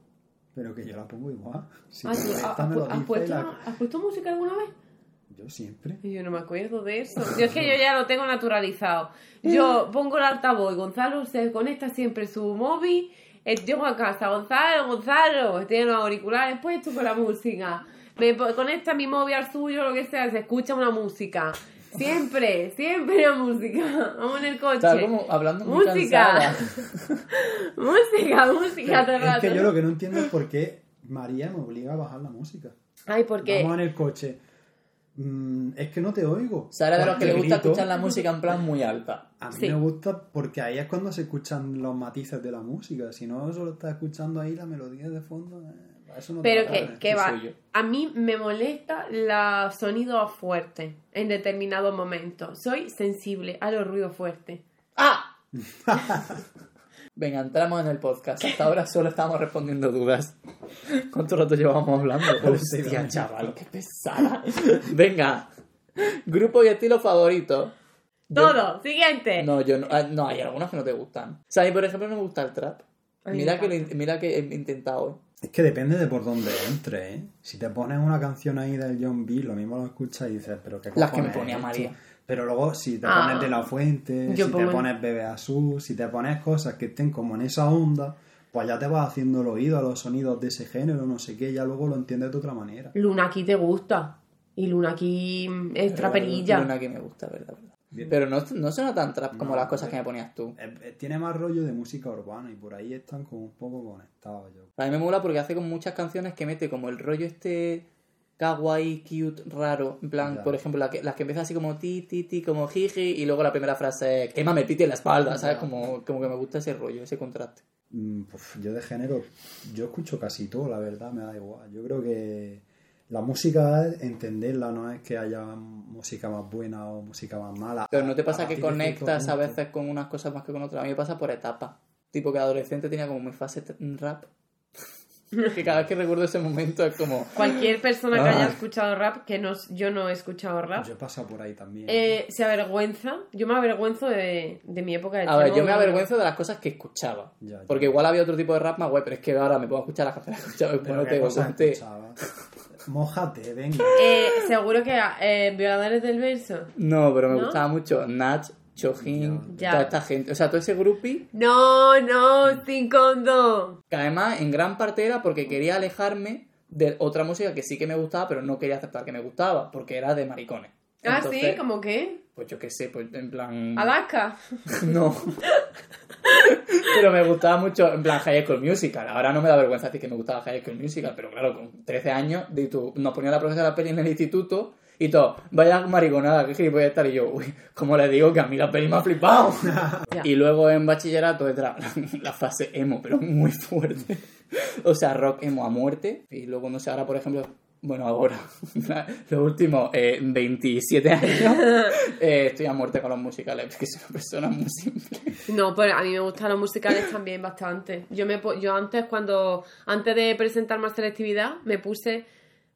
Pero que yo la pongo igual. Si Ah, te ¿tú molesta, has, puesto, la- ¿Has puesto música alguna vez? Yo siempre. Yo no me acuerdo de eso. Yo es que yo ya lo tengo naturalizado. Yo pongo el altavoz y Gonzalo se conecta siempre su móvil. eh, Llego a casa, Gonzalo, Gonzalo, tiene los auriculares puestos con la música. Me conecta mi móvil al suyo, lo que sea, se escucha una música. Siempre, siempre la música. Vamos en el coche. Estaba como hablando muy Música. cansada. música, música todo el Es que rato. yo lo que no entiendo es por qué María me obliga a bajar la música. Ay, porque Vamos en el coche. Mm, es que no te oigo. Sara de los que le gusta grito. escuchar la música en plan muy alta. A mí Sí. me gusta porque ahí es cuando se escuchan los matices de la música. Si no, solo estás escuchando ahí la melodía de fondo. eh, eso no te Pero que, dar. que ¿qué va. yo? A mí me molesta los sonidos fuertes en determinados momentos. Soy sensible a los ruidos fuertes. ¡Ah! Venga, entramos en el podcast. Hasta ahora solo estábamos respondiendo dudas. ¿Cuánto rato llevamos hablando? Hostia, chaval, qué pesada. Venga, grupo y estilo favorito. Yo- Todo, siguiente. No, yo no, ah, no, hay algunos que no te gustan. O sea, a mí, por ejemplo, no me gusta el trap. Mira que, lo encanta. in- mira que he intentado. Es que depende de por dónde entre, ¿eh? Si te pones una canción ahí del John B, lo mismo lo escuchas y dices, pero qué Las que me ponía? María. Pero luego, si te Ah. pones de la fuente, si pongo- te pones Bebe Azul, si te pones cosas que estén como en esa onda, pues ya te vas haciendo el oído a los sonidos de ese género, no sé qué, ya luego lo entiendes de otra manera. Luna aquí te gusta. Y Luna aquí es traperilla. Una que me gusta, verdad, verdad. Bien. Pero no, no suena tan trap como No, las cosas que me ponías tú. Eh, eh, Tiene más rollo de música urbana y por ahí están como un poco conectados yo. A mí me mola porque hace como muchas canciones que mete como el rollo este kawaii, cute, raro. En plan, Ya. por ejemplo, la que, las que empiezan así como ti, ti, ti, como jiji, y luego la primera frase es quémame el piti en la espalda, ¿sabes? Como, como que me gusta ese rollo, ese contraste. Mm, pues yo de género, yo escucho casi todo, la verdad, me da igual. Yo creo que la música es entenderla, no es que haya música más buena o música más mala. Pero ¿no te A pasa que de cierto conectas a veces con unas cosas más que con otras? A mí me pasa por etapas. Tipo que adolescente tenía como mi fase rap. que cada vez que recuerdo ese momento es como... Cualquier persona que Ah. haya escuchado rap, que no, yo no he escuchado rap, Yo he pasado por ahí también. eh, se avergüenza. Yo me avergüenzo de, de mi época de A ver, yo me avergüenzo de las cosas que escuchaba. Ya, ya. Porque igual había otro tipo de rap más guay, pero es que ahora me puedo escuchar las canciones que escuchaba. Pero Bueno, qué. Mójate, venga. Eh, seguro que eh, violadores del verso. No, pero me ¿No? gustaba mucho Nach, Chojin, Ya. toda esta gente. O sea, todo ese groupie. No, no, sin condón. Que además, en gran parte era porque quería alejarme de otra música que sí que me gustaba, pero no quería aceptar que me gustaba, porque era de maricones. Ah, Entonces, sí, como que. Pues yo qué sé, pues en plan. Alaska. No. pero me gustaba mucho, en plan, High School Musical. Ahora no me da vergüenza decir que me gustaba High School Musical, pero claro, con 13 años de tu- nos ponía la profesora peli en el instituto y todo, vaya mariconada, que gilipollas estar. Y yo, uy, ¿cómo le digo que a mí la peli me ha flipado? Y luego en bachillerato entra la fase emo, pero muy fuerte. O sea, rock emo a muerte. Y luego, no sé, ahora, por ejemplo, bueno, ahora, los últimos eh, 27 años, eh, estoy a muerte con los musicales, porque soy una persona muy simple. No, pero a mí me gustan los musicales también bastante. Yo me yo antes cuando antes de presentar más selectividad me puse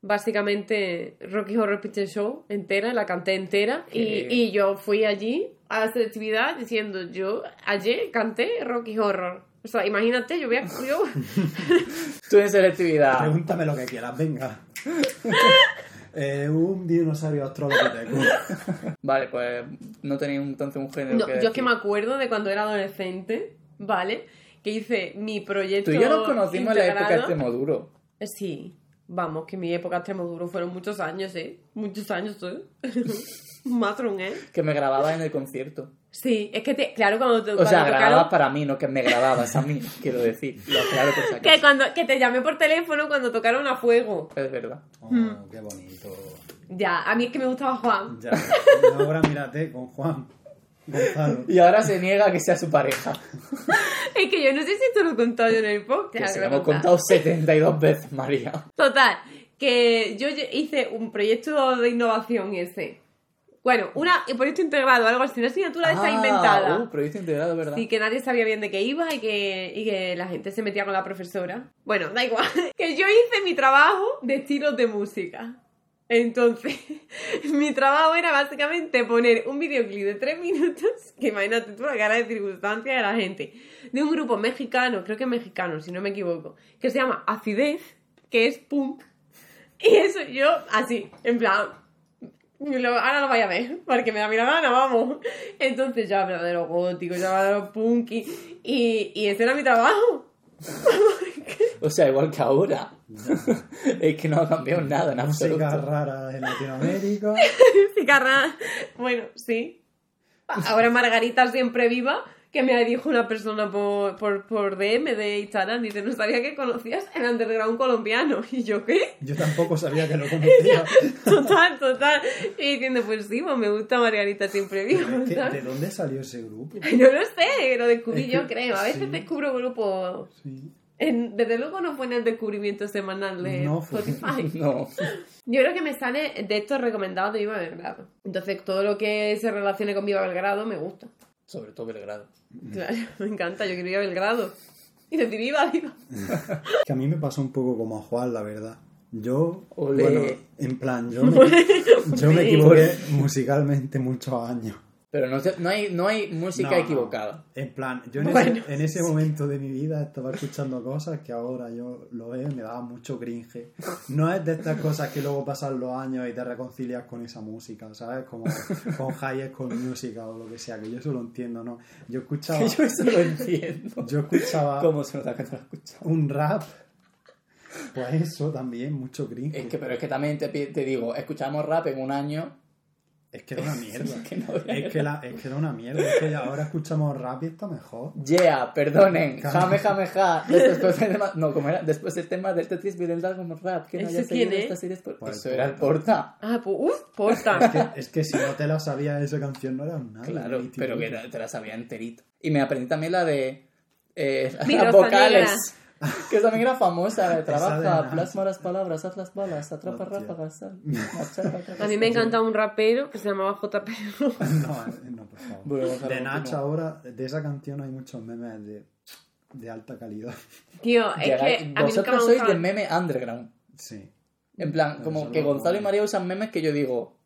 básicamente Rocky Horror Picture Show entera, la canté entera y, y yo fui allí a la selectividad diciendo yo ayer canté Rocky Horror. O sea, imagínate, yo voy a yo Tú en selectividad. Pregúntame lo que quieras, venga. Eh, un dinosaurio australopiteco. Vale, pues no tenéis entonces un género No, que yo es que me acuerdo de cuando era adolescente, ¿vale? Que hice mi proyecto Tú y yo nos conocimos en la época de. Extremoduro. Eh, Sí, vamos, que mi época Extremoduro fueron muchos años, ¿eh? Muchos años, ¿eh? Matron, ¿eh? Que me grababas en el concierto. Sí, es que, te, claro, cuando, te, O cuando sea, tocaron- grababas para mí, no que me grababas a mí, quiero decir. Lo que, cuando, que te llamé por teléfono cuando tocaron a fuego. Es verdad. Oh, qué bonito. Ya, a mí es que me gustaba Juan. Ya. Ahora mírate con Juan. Gonzalo. Y ahora se niega a que sea su pareja. Es que yo no sé si esto lo he contado yo en el podcast. Que se lo lo he hemos contado 72 veces, María. Total, que yo hice un proyecto de innovación ese. Bueno, una, un proyecto integrado, algo así, una asignatura de esta Ah, inventada. Uh, proyecto integrado, ¿verdad? Sí, que nadie sabía bien de qué iba y que, y que la gente se metía con la profesora. Bueno, da igual. Que yo hice mi trabajo de estilos de música. Entonces, mi trabajo era básicamente poner un videoclip de tres minutos, que imagínate tú la cara de circunstancia de la gente, de un grupo mexicano, creo que mexicano, si no me equivoco, que se llama Acidez, que es punk. Y eso yo, así, en plan, lo- ahora lo vaya a ver, porque me da mi gana, vamos. Entonces yo hablaba de los góticos, yo hablaba de los punk y, y, y ese era mi trabajo. O sea, igual que ahora. es que no ha cambiado nada en absoluto. Música rara de Latinoamérica. Cigarra. Bueno, sí. Ahora Margarita siempre viva, que me dijo una persona por, por, por DM de Instagram, dice, no sabía que conocías el underground colombiano. Y yo, ¿qué? Yo tampoco sabía que lo conocía. Total, total. Y diciendo, pues sí, pues me gusta Margarita siempre ¿sabes? ¿De dónde salió ese grupo? No lo sé, lo descubrí Es yo, creo. A veces sí. descubro grupos. Sí. en- desde luego no fue en el descubrimiento semanal de No. Spotify. No. Yo creo que me sale de estos recomendados de Viva Belgrado. Entonces, todo lo que se relacione con Viva Belgrado me gusta. Sobre todo Belgrado. Claro, me encanta, yo quiero ir a Belgrado. Y decir, viva, viva. Que a mí me pasó un poco como a Juan, la verdad. Yo, bueno, en plan, yo me, yo me equivoqué musicalmente muchos años. Pero no, no, hay, no hay música No, equivocada. En plan, yo en, Bueno, ese, en ese momento de mi vida estaba escuchando cosas que ahora yo lo veo y me daba mucho cringe. No es de estas cosas que luego pasan los años y te reconcilias con esa música, ¿sabes? Como con High School Musical o lo que sea, que yo eso lo entiendo, ¿no? Yo escuchaba, Yo eso lo entiendo. yo escuchaba ¿Cómo se nota que no lo he escuchado? un rap, pues eso también, mucho cringe. Es que, pero es que también te, te digo, escuchamos rap en un año Es que era una mierda. que no había es, que la- es que era una mierda. Es que ahora escuchamos rap y está mejor. Yeah, perdonen, Jame. jame, ja. Después el tema, no, como era, después el tema del Tetris Viral como rap, que no ¿Ese haya quién seguido es? esta serie es por- Pues Eso el era el Porta. Ah, pues, uff, porta. Es que, es que si no te la sabías esa canción no era nada. Claro, pero que te la sabía enterita. Y me aprendí también la de eh, las vocales. Que también era famosa, trabaja, plasma las palabras, haz las balas, atrapa Hostia. ráfagas, sal, A mí me encanta un rapero que se llamaba JP. No, eh, no, por favor. Bueno, de Nach ahora, de esa canción hay muchos memes de, de alta calidad. Tío, es que a mí Vosotros sois gusta. de meme underground. Sí. En plan, como que Gonzalo y María usan memes que yo digo,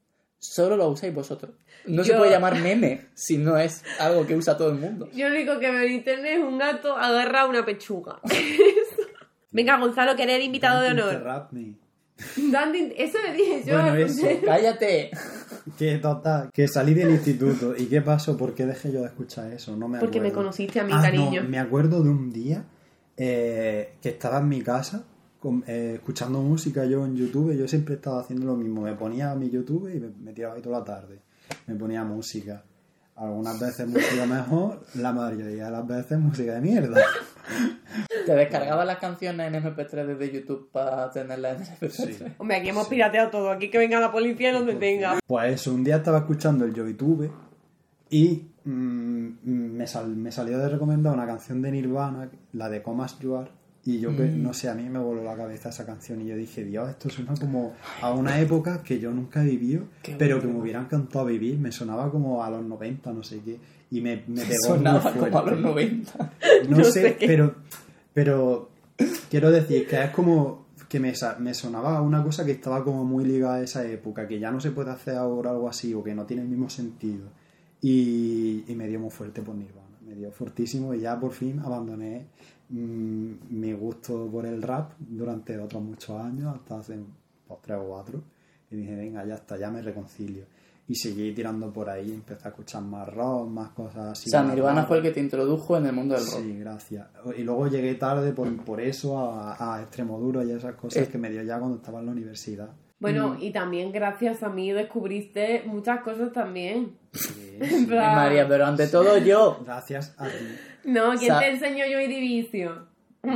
solo lo usáis vosotros. No se puede llamar meme si no es algo que usa todo el mundo. Yo lo único que veo en internet es un gato agarra una pechuga. Venga, Gonzalo, que eres el invitado de honor. interrupt me. Dandy- eso le dije yo. Bueno, eso. ¡Cállate! Que total, que salí del instituto. ¿Y qué pasó? ¿Por qué dejé yo de escuchar eso? No me Porque me acuerdo. conociste a mi Ah, cariño. no, me acuerdo de un día eh, que estaba en mi casa con- eh, escuchando música yo en YouTube. Yo siempre estaba haciendo lo mismo. Me ponía mi YouTube y me, me tiraba ahí toda la tarde. Me ponía música. Algunas veces música mejor, la mayoría de las veces música de mierda. ¿Te descargabas las canciones en MP3 desde YouTube para tenerlas en MP3? Sí. Hombre, aquí hemos pirateado todo. Aquí que venga la policía y nos detenga. Pues eso, un día estaba escuchando el YouTube y mm, me, sal- me salió de recomendar una canción de Nirvana, la de Comas You Are, y yo que, Mm. no sé, a mí me voló la cabeza esa canción y yo dije, Dios, esto suena como a una época que yo nunca he vivido, Qué pero bueno. que me hubiera encantado vivir, me sonaba como a los 90, no sé qué, y me, me pegó Sonaba como a los fuerte. 90. No, No sé, pero, pero quiero decir que es como que me, me sonaba una cosa que estaba como muy ligada a esa época, que ya no se puede hacer ahora algo así o que no tiene el mismo sentido. Y, y me dio muy fuerte por Nirvana, me dio fortísimo y ya por fin abandoné mm, mi gusto por el rap durante otros muchos años, hasta hace pues, tres o cuatro. Y dije, venga, ya está, ya me reconcilio. Y seguí tirando por ahí, empecé a escuchar más rock, más cosas así. o sea, Nirvana fue el que te introdujo en el mundo del rock. Sí, gracias. Y luego llegué tarde por, por eso a, a Extremoduro y esas cosas Eh. que me dio ya cuando estaba en la universidad. Bueno, y también gracias a mí descubriste muchas cosas también. Sí, María, pero ante todo yo. Gracias a ti. No, ¿quién Sa- te enseñó yo Division?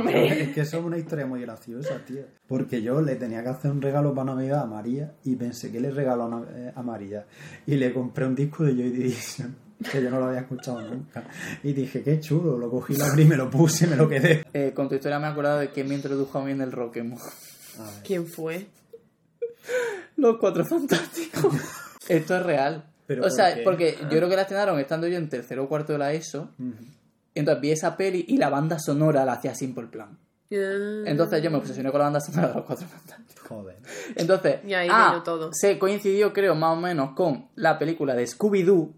Es que eso es una historia muy graciosa, tío. Porque yo le tenía que hacer un regalo para Navidad a María y pensé que le regaló a, eh, a María. Y le compré un disco de Joy Division, que yo no lo había escuchado nunca. Y dije, qué chulo, lo cogí, lo abrí, me lo puse, me lo quedé. Eh, con tu historia me he acordado de quién me introdujo a mí en el rock. A ver. ¿Quién fue? Los cuatro fantásticos. Esto es real. ¿Pero o sea, porque yo creo que la estrenaron estando yo en tercero o cuarto de la ESO. Y entonces vi esa peli y la banda sonora la hacía Simple Plan. Ah. Entonces yo me obsesioné con la banda sonora de los cuatro fantásticos. Joder. Entonces, Y ahí ah, vino todo. se coincidió, creo, más o menos con la película de Scooby-Doo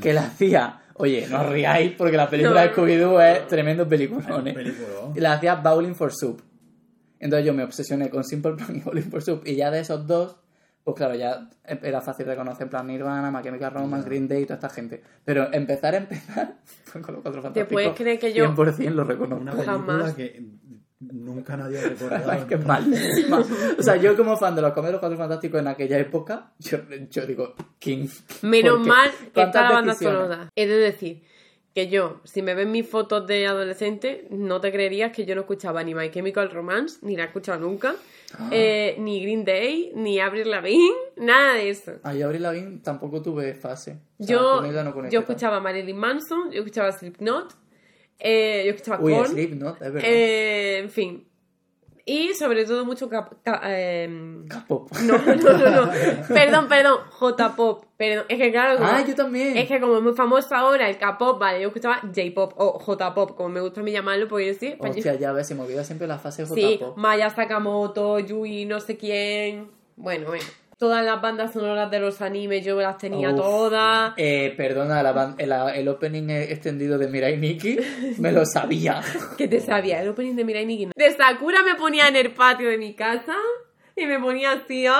que la hacía. Oye, no os riáis porque la película No. de Scooby-Doo es tremendo peliculón. ¿eh? Peliculón. Y la hacía Bowling for Soup. Entonces yo me obsesioné con Simple Plan y Bowling for Soup. Y ya de esos dos, pues claro, ya era fácil reconocer en plan Nirvana, My Chemical Romance, Green Day y toda esta gente. Pero empezar a empezar con los cuatro fantásticos. puedes creer que yo- 100% lo reconozco. Una película Jamás. que nunca nadie ha recordado. Ay, qué malísima. O sea, yo como fan de los Comedos Cuatro Fantásticos en aquella época, yo, yo digo, ¿quién? Menos mal que está ¿Cuántas la banda sonora. De decir que yo, si me ven mis fotos de adolescente, no te creerías que yo no escuchaba ni My Chemical Romance, ni la he escuchado nunca, Ah. eh, ni Green Day, ni Avril Lavigne, nada de eso. Ah, yo Avril Lavigne tampoco tuve fase. O sea, Yo, no yo escuchaba Marilyn Manson, yo escuchaba Slipknot, eh, yo escuchaba Uy, Korn, Slipknot, es verdad. eh, en fin. Y sobre todo mucho em, K-pop. no, no, no, no. Perdón, perdón. J-pop. Perdón. Es que claro. como- Ah, yo también. Es que como es muy famoso ahora el K-pop, vale, yo escuchaba J-pop o J-pop, como me gusta a mí llamarlo, porque sí. español. Hostia, ya ves, se me olvida siempre la fase sí, J-pop. Maya Sakamoto, Yui, no sé quién. Bueno, bueno. Todas las bandas sonoras de los animes yo las tenía Uf. todas. Eh, perdona, la ban- el, el opening extendido de Mirai Nikki me lo sabía. ¿Qué te sabía? El opening de Mirai Nikki. De Sakura me ponía en el patio de mi casa y me ponía así, ¡oh!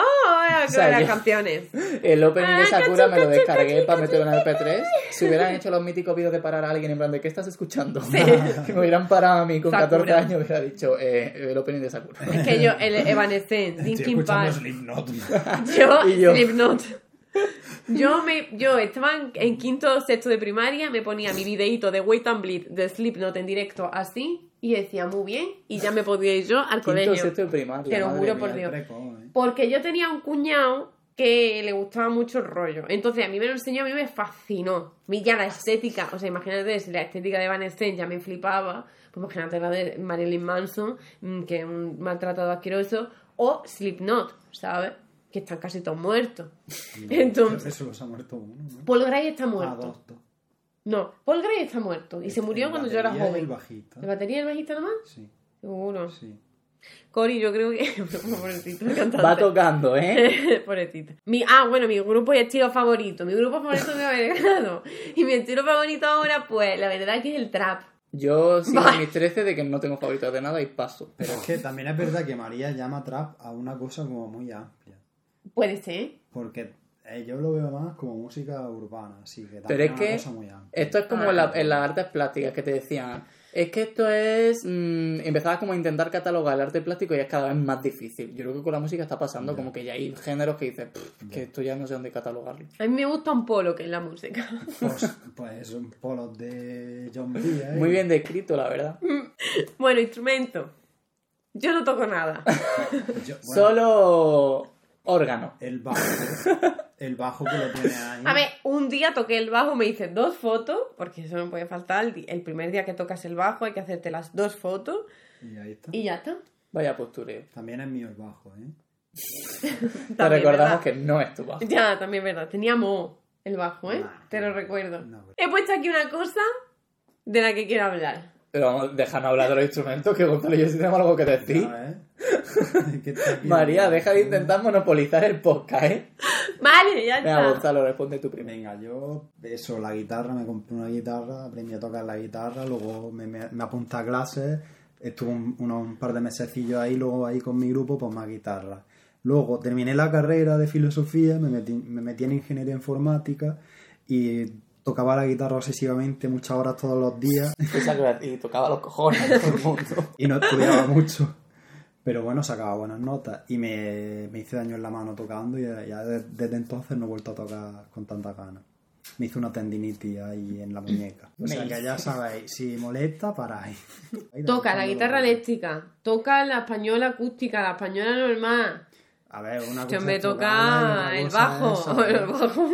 O sea, las yo- canciones. El opening de Ah, Sakura me lo descargué para meterlo en el P3. Si hubieran hecho los míticos vídeos de parar a alguien en plan de ¿qué estás escuchando? que me hubieran parado a mí con Sakura. 14 años hubiera dicho eh, el opening de Sakura. Es que yo, el Evanescence, Linkin Park, Slipknot. yo, Y yo. Slipknot. Yo me, yo estaba en, en quinto o sexto de primaria, me ponía mi videíto de Wait and Bleed de Slipknot en directo así y decía muy bien y ya me podía ir yo al Quinto, colegio. sexto de primaria. Te lo juro por Dios. Precoz, ¿eh? Porque yo tenía un cuñado que le gustaba mucho el rollo. Entonces a mí me lo enseñó, a mí me fascinó. Mí ya la estética, o sea, imagínate si la estética de Van Steen ya me flipaba, pues imagínate la de Marilyn Manson, mm, que es un maltratado asqueroso, o Slipknot, ¿sabes? Que están casi todos muertos. Entonces, Eso los ha muerto uno, ¿no? Paul Gray está muerto. No, Paul Gray está muerto y se El- murió el cuando yo era y El joven. bajista. ¿La batería el bajista nomás? Sí, Seguro. sí. Cori, yo creo que. Pobrecito, el. Va tocando, ¿eh? Pobrecita. Mi, ah, bueno, mi grupo y estilo favorito. Mi grupo favorito de americano. Y mi estilo favorito ahora, pues, la verdad que es el trap. Yo sigo en mis 13 de que no tengo favoritos de nada y paso. Pero es que también es verdad que María llama trap a una cosa como muy amplia. Puede ser. Porque eh, yo lo veo más como música urbana, así que también Pero es una que cosa muy amplia. esto es como Ah. en, la- en las artes plásticas que te decían. Es que esto es. mm, empezabas como a intentar catalogar el arte plástico y es cada vez más difícil. Yo creo que con la música está pasando como que ya hay géneros que dices "Pff, que esto ya no sé dónde catalogarlo. A mí me gusta un polo, que es la música. Pues, pues son polos de John B. ¿eh? Muy bien descrito, la verdad. bueno, instrumento. Yo no toco nada. Yo- bueno, Solo órgano. el bajo. El bajo que lo tiene ahí. A ver, un día toqué el bajo, me hice dos fotos, porque eso no puede faltar. El, primer día que tocas el bajo hay que hacerte las dos fotos Y ahí está. y ya está. Vaya postureo. También es mío el bajo, ¿eh? Te recordamos ¿verdad? que no es tu bajo. Ya, también verdad. Tenía mo el bajo, ¿eh? Nah, Te lo no, recuerdo. no, pero- He puesto aquí una cosa de la que quiero hablar. Pero vamos, déjanos hablar de los instrumentos, que Gonzalo y yo sí tenemos algo que decir. ¿eh? María, deja de intentar monopolizar el podcast, ¿eh? Vale, ya Venga, está. Gonzalo, responde tú primero. Venga, yo, eso, la guitarra, me compré una guitarra, aprendí a tocar la guitarra, luego me, me, me apunté a clases, estuve un, unos, un par de mesecillos ahí, luego ahí con mi grupo, pues más guitarra. Luego terminé la carrera de filosofía, me metí, me metí en ingeniería informática y tocaba la guitarra obsesivamente muchas horas todos los días Esa y tocaba los cojones a todo el mundo. y no estudiaba mucho. Pero bueno, sacaba buenas notas y me, me hice daño en la mano tocando y ya de- desde entonces no he vuelto a tocar con tanta ganas. Me hice una tendinitis ahí en la muñeca. O sea Me que ya sabéis, si molesta, paráis. Ahí Toca la guitarra eléctrica, toca la española acústica, la española normal. A ver, una Yo cosa me es toca el bajo. cosa es El bajo.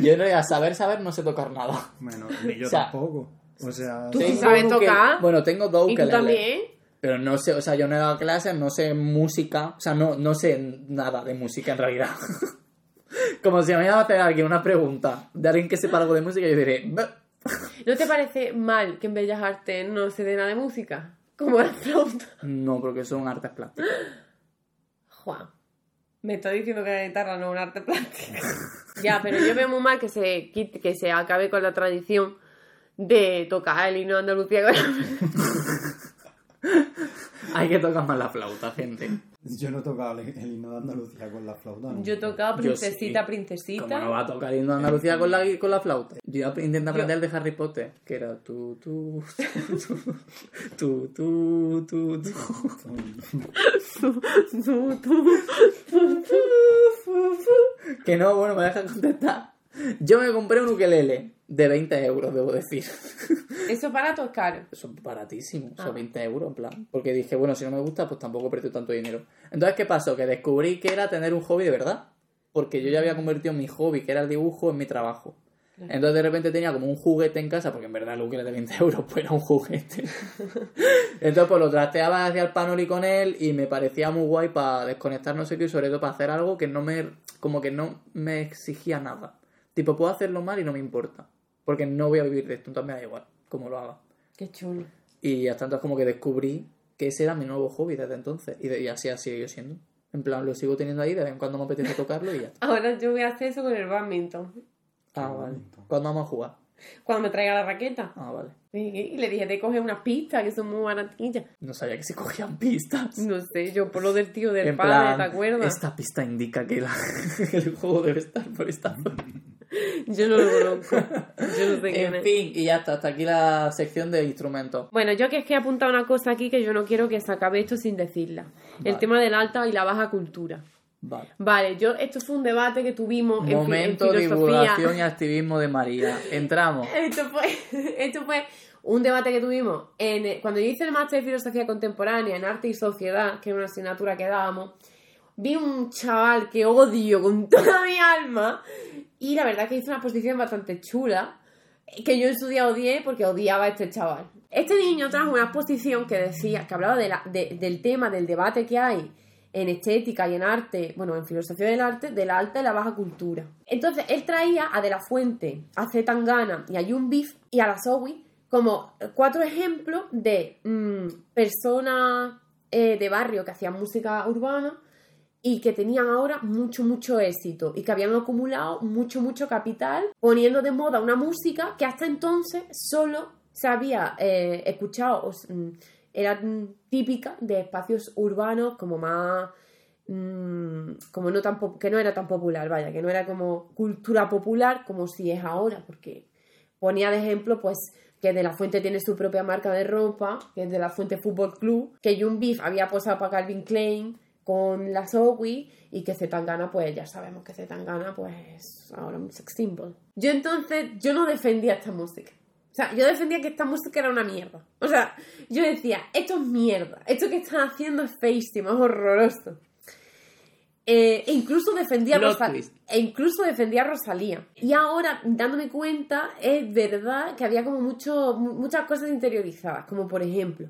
Yo no, a saber, saber, no sé tocar nada. Bueno, ni yo O sea, tampoco. O sea, Tú sí sabes tocar. Bueno, tengo dos ¿Y tú ukeleles. también? Pero no sé, o sea, yo no he dado clases, no sé música, o sea, no, no sé nada de música en realidad. Como si me iba a hacer alguien una pregunta de alguien que sepa algo de música, yo diré. ¿No te parece mal que en Bellas Artes no se dé nada de música? Como la flauta. no, porque son artes plásticas. Juan, me está diciendo que la guitarra no es un arte plástico. ya, pero yo veo muy mal que se quite, que se acabe con la tradición de tocar el himno de Andalucía con la... Hay que tocar más la flauta, gente. Yo no he tocado el, el himno de Andalucía con la flauta. ¿no? Yo he tocado Yo princesita, sí. princesita. ¿Cómo no va a tocar himno de Andalucía con la, con la flauta? Yo intenté aprender el de Harry Potter, que era tú, tú, tú, tú, tú, tú, Tú, tú. Que no, bueno, me dejan contestar. Yo me compré un ukelele de 20 euros, debo decir. Eso es barato es caro. Eso es baratísimo, Ah. son 20 euros, en plan. Porque dije, bueno, si no me gusta, pues tampoco precio tanto dinero. Entonces, ¿qué pasó? Que descubrí que era tener un hobby de verdad. Porque yo ya había convertido mi hobby, que era el dibujo, en mi trabajo. Entonces de repente tenía como un juguete en casa, porque en verdad el ukelele de 20 euros pues era un juguete. Entonces pues lo trasteaba hacia el panoli con él y me parecía muy guay para desconectar no sé qué y sobre todo para hacer algo que no me, como que no me exigía nada. Tipo, puedo hacerlo mal y no me importa. Porque no voy a vivir de esto, entonces me da igual cómo lo haga. Qué chulo. Y hasta entonces como que descubrí que ese era mi nuevo hobby desde entonces. Y, de- y así ha sido siendo. En plan, lo sigo teniendo ahí, de vez en cuando me apetece tocarlo y ya está. Ahora yo voy a hacer eso con el badminton. Ah, vale. ¿Cuándo vamos a jugar? Cuando me traiga la raqueta. Ah, vale. Y le dije, te coge unas pistas que son muy baratillas. No sabía que se cogían pistas. No sé, yo por lo del tío del en padre, plan, ¿te acuerdas? esta pista indica que, la- que el juego debe estar por esta zona. Yo no lo conozco. Yo no sé quién En es. fin, y ya está, hasta aquí la sección de instrumentos. Bueno, yo que es que he apuntado una cosa aquí que yo no quiero que se acabe esto sin decirla. El tema del alta y la baja cultura. Vale. Vale, yo, esto fue un debate que tuvimos en fi- en, Momento filosofía. divulgación y activismo de María. Entramos. Esto fue, esto fue un debate que tuvimos en, cuando yo hice el máster de filosofía contemporánea en arte y sociedad, que era una asignatura que dábamos. Vi un chaval que odio con toda mi alma y la verdad que hizo una exposición bastante chula que yo en su día odié porque odiaba a este chaval. Este niño trajo una exposición que decía, que hablaba de la- de- del tema, del debate que hay en estética y en arte, bueno, en filosofía del arte, de la alta y la baja cultura. Entonces, él traía a De La Fuente, a Z Tangana y a Jun Beef y a la Zoe como cuatro ejemplos de mm, personas eh, de barrio que hacían música urbana y que tenían ahora mucho, mucho éxito y que habían acumulado mucho, mucho capital poniendo de moda una música que hasta entonces solo se había eh, escuchado, mm, era mm, típica de espacios urbanos como más... mm, como no tan que no era tan popular, vaya, que no era como cultura popular como si es ahora, porque ponía de ejemplo, pues, que De La Fuente tiene su propia marca de ropa, que De La Fuente Fútbol Club, que Jun Beef había posado para Calvin Klein con la Zoe y que Zetangana, pues ya sabemos que Zetangana, pues, es ahora un sex symbol. Yo entonces, yo no defendía esta música. O sea, yo defendía que esta música era una mierda. O sea, yo decía, esto es mierda. Esto que están haciendo es feísimo, es horroroso. Eh, e incluso defendía Rosa- e incluso defendía a Rosalía. Y ahora, dándome cuenta, es verdad que había como mucho, mu- muchas cosas interiorizadas, como por ejemplo,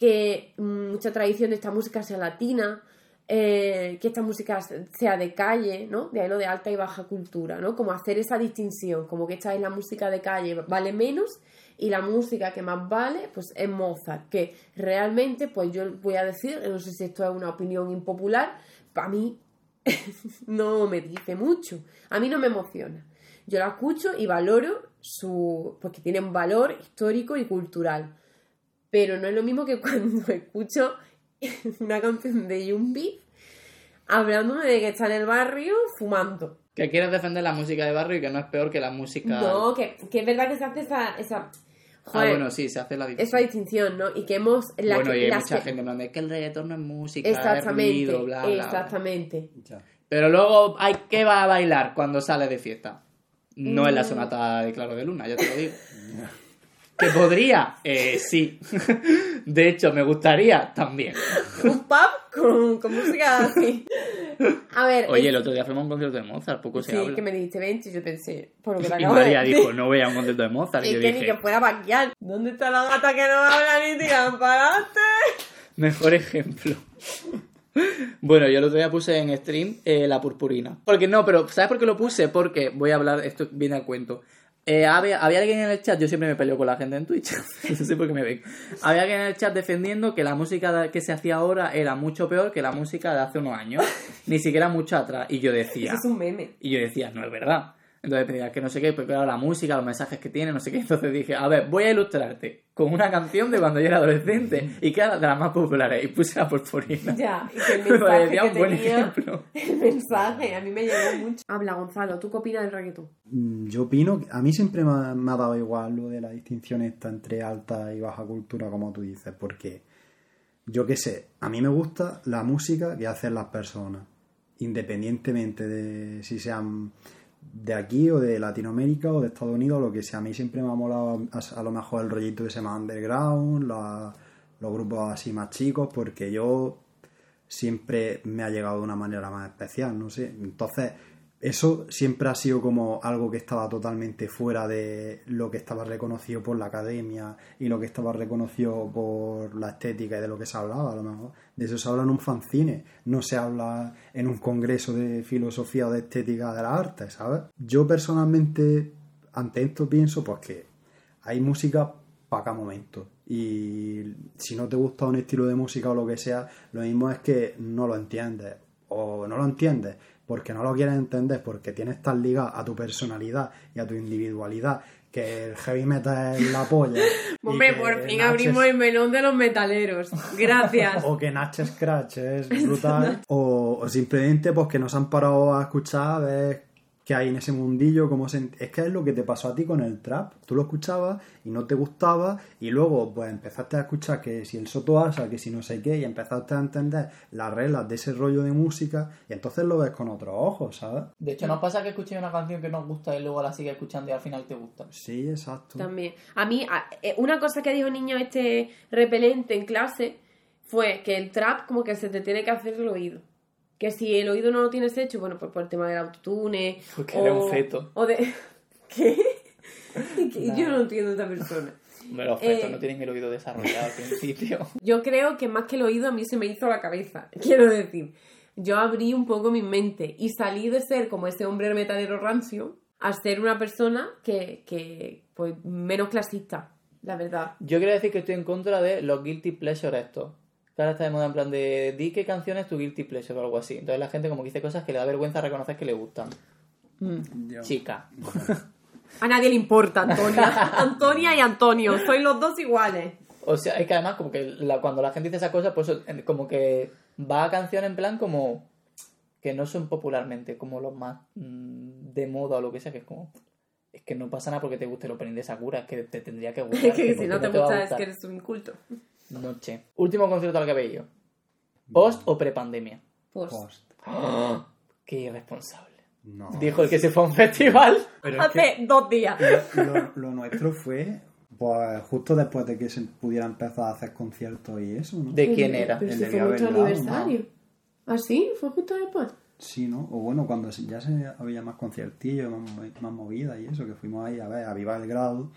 que mm, mucha tradición de esta música sea latina, eh, que esta música sea de calle, ¿no? De ahí lo de alta y baja cultura, ¿no? Como hacer esa distinción, como que esta es la música de calle, vale menos, y la música que más vale, pues es Mozart, que realmente, pues yo voy a decir, no sé si esto es una opinión impopular, para mí no me dice mucho, a mí no me emociona. Yo la escucho y valoro su. porque tiene un valor histórico y cultural. Pero no es lo mismo que cuando escucho una canción de Yumbi hablándome de que está en el barrio fumando. Que quieres defender la música de barrio y que no es peor que la música. No, que, que es verdad que se hace esa. esa Ah, joder, bueno, sí, se hace la esa distinción, ¿no? Y que hemos. la bueno, que- y hay mucha que- gente en plan de que el reggaetón no es música, Exactamente, es ruido, bla, exactamente. Ya. Pero luego hay que va a bailar cuando sale de fiesta. No Mm. es la sonata de Claro de Luna, ya te lo digo. ¿Que podría? Eh, sí. De hecho, me gustaría también. Un pub con, con música así. A ver. Oye, el otro día fuimos a un concierto de Mozart, poco se Sí, habla. que me dijiste 20 y yo pensé, por lo que te Y de María decir. dijo, no voy a un concierto de Mozart. Y Y yo que ni dije, que fuera vaquear. ¿Dónde está la gata que no habla ni tiran para adelante? mejor ejemplo. Bueno, yo el otro día puse en stream eh, la purpurina. Porque no, pero ¿sabes por qué lo puse? Porque voy a hablar, esto viene al cuento. Eh, había, había alguien en el chat, yo siempre me peleo con la gente en Twitch, no sé por qué me ven. Había alguien en el chat defendiendo que la música que se hacía ahora era mucho peor que la música de hace unos años, ni siquiera mucho atrás. Y yo decía, Eso es un meme. y yo decía, no es verdad. Entonces me decía que no sé qué, pero claro, la música, los mensajes que tiene, no sé qué. Entonces dije, a ver, voy a ilustrarte con una canción de cuando yo era adolescente y que era de las más populares. Y puse la purpurina. Ya, y que el Me mensaje parecía que un buen tenía... ejemplo. El mensaje, a mí me llegó mucho. Habla, Gonzalo, ¿tú qué opinas del reggaetón? Mm, Yo opino, que a mí siempre me ha, me ha dado igual lo de la distinción esta entre alta y baja cultura, como tú dices, porque yo qué sé, a mí me gusta la música que hacen las personas, independientemente de si sean de aquí o de Latinoamérica o de Estados Unidos lo que sea. A mí siempre me ha molado a, lo mejor el rollito ese más underground, los grupos así más chicos, porque yo siempre me ha llegado de una manera más especial, no sé. Entonces, eso siempre ha sido como algo que estaba totalmente fuera de lo que estaba reconocido por la academia y lo que estaba reconocido por la estética y de lo que se hablaba, a lo mejor. De eso se habla en un fanzine, no se habla en un congreso de filosofía o de estética de las artes, ¿sabes? Yo personalmente, ante esto pienso pues que hay música para cada momento. Y si no te gusta un estilo de música o lo que sea, lo mismo es que no lo entiendes. O no lo entiendes porque no lo quieres entender, porque tienes tan ligado a tu personalidad y a tu individualidad que el heavy metal es la polla. Hombre, por fin abrimos el melón de los metaleros. Gracias. o que Natch Scratch es brutal, o, o simplemente pues que no se han parado a escuchar a ver que hay en ese mundillo, cómo se... es que es lo que te pasó a ti con el trap. Tú lo escuchabas y no te gustaba y luego pues empezaste a escuchar que si el soto asa, que si no sé qué y empezaste a entender las reglas de ese rollo de música y entonces lo ves con otros ojos, ¿sabes? De hecho, ¿nos pasa que escuchéis una canción que nos gusta y luego la sigues escuchando y al final te gusta? Sí, exacto. También. A mí, eh, una cosa que dijo el niño este repelente en clase fue que el trap como que se te tiene que hacer el oído. Que si el oído no lo tienes hecho, bueno, pues por el tema del autotune. Porque eres un feto. O de... ¿Qué? Nah. Yo no entiendo a esta persona. Hombre, los fetos Eh. no tienen el oído desarrollado al principio. Yo creo que más que el oído a mí se me hizo la cabeza. Quiero decir, yo abrí un poco mi mente y salí de ser como ese hombre metalero rancio a ser una persona que, que pues, menos clasista, la verdad. Yo quiero decir que estoy en contra de los guilty pleasure estos. Que ahora está de moda en plan de di qué canción es tu guilty pleasure o algo así. Entonces la gente como que dice cosas que le da vergüenza reconocer que le gustan. Yo- Chica. A nadie le importa, Antonia. Antonia y Antonio, sois los dos iguales. O sea, es que además como que la- cuando la gente dice esas cosas, pues como que va a canción en plan como que no son popularmente como los más mm, de moda o lo que sea, que es como es que no pasa nada porque te guste el opening de Sakura, es que te tendría que gustar. Es que ¿por si no te gusta es que eres un inculto. Noche. Último concierto al que habéis ido. ¿Post o prepandemia? Pues, Post. ¡Qué irresponsable! No. Dijo el que se fue a un festival. Pero es que hace dos días. lo, lo- lo nuestro fue pues justo después de que se pudiera empezar a hacer conciertos y eso, ¿no? ¿De quién era? Pero El si de fue nuestro aniversario. ¿Ah, sí? ¿Fue justo después? Sí, ¿no? O bueno, cuando se- ya se había más conciertillos, más, más movidas y eso, que fuimos ahí a ver, a Viva el Grado.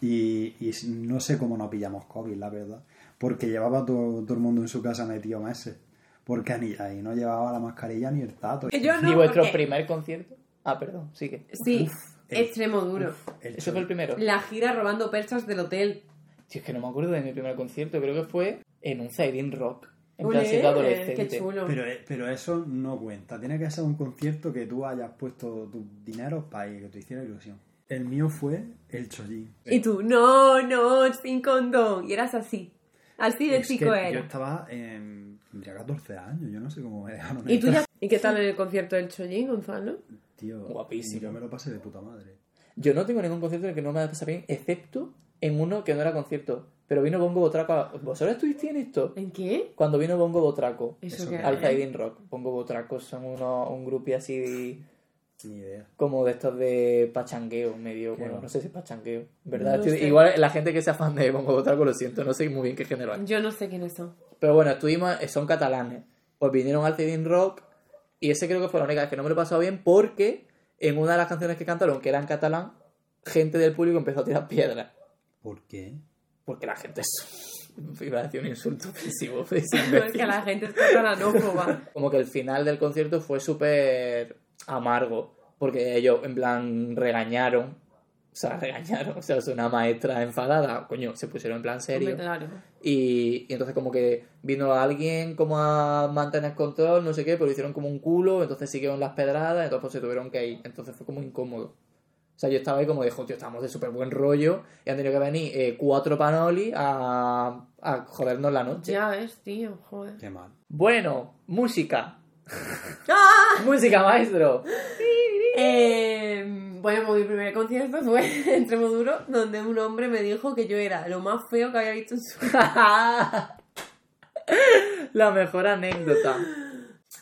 Y, y no sé cómo no pillamos COVID, la verdad. Porque llevaba todo, todo el mundo en su casa metido meses. Porque ni, ahí no llevaba la mascarilla ni el tato. Yo no, ¿Y vuestro porque- primer concierto? Ah, perdón, sigue. Sí, el- extremo duro. El ¿Ese fue el primero? La gira robando perchas del hotel. Si es que no me acuerdo de mi primer concierto, creo que fue en un Zaidin Rock. En Olé, plan adolescente. Qué chulo. Pero, eh, pero eso no cuenta. Tiene que ser un concierto que tú hayas puesto tus dineros para que te hiciera ilusión. El mío fue el Chollín. Y tú, no, no, sin condón. Y eras así. Así de Es que chico Yo era. estaba en. Tendría 14 años, yo no sé cómo me dejaron ¿Y tú ya? ¿Y qué tal en el concierto del Chollín, Gonzalo? Tío, Guapísimo. Yo me lo pasé de puta madre. Yo no tengo ningún concierto en el que no me haya pasado bien, excepto en uno que no era concierto. Pero vino Bongo Botraco. a- ¿Vosotros estuvisteis en esto? ¿En qué? Cuando vino Bongo Botraco Eso, que al Rock. Bongo Botraco son uno, un grupo así Ni idea. como de estos de pachangueo, medio. Qué Bueno, va. no sé si es pachangueo. ¿Verdad? No Estoy- sé. Igual la gente que sea fan de Bongo Botraco lo siento, no sé muy bien qué género es. Yo no sé quiénes son. Pero bueno, estuvimos, eh, son catalanes. Pues vinieron al Cedin Rock y ese creo que fue la única vez que no me lo he pasado bien porque en una de las canciones que cantaron, que era en catalán, gente del público empezó a tirar piedras. ¿Por qué? Porque la gente es... Iba a decir un insulto ofensivo. es que la gente es catalanófoba. Como que el final del concierto fue súper amargo. Porque ellos, en plan, regañaron. O sea, regañaron. O sea, es una maestra enfadada. Coño, se pusieron en plan serio. Claro. Y, y entonces como que vino alguien como a mantener control, no sé qué, pero hicieron como un culo, entonces siguieron las pedradas, entonces pues se tuvieron que ir. Entonces fue como incómodo. O sea, yo estaba ahí como de, tío, estamos de súper buen rollo y han tenido que venir eh, cuatro panoli a, a jodernos la noche. Ya ves, tío, joder. Qué mal. Bueno, música. ¡Ah! Música, maestro. Eh, bueno, pues mi primer concierto fue en Tremoduro, donde un hombre me dijo que yo era lo más feo que había visto en su la mejor anécdota.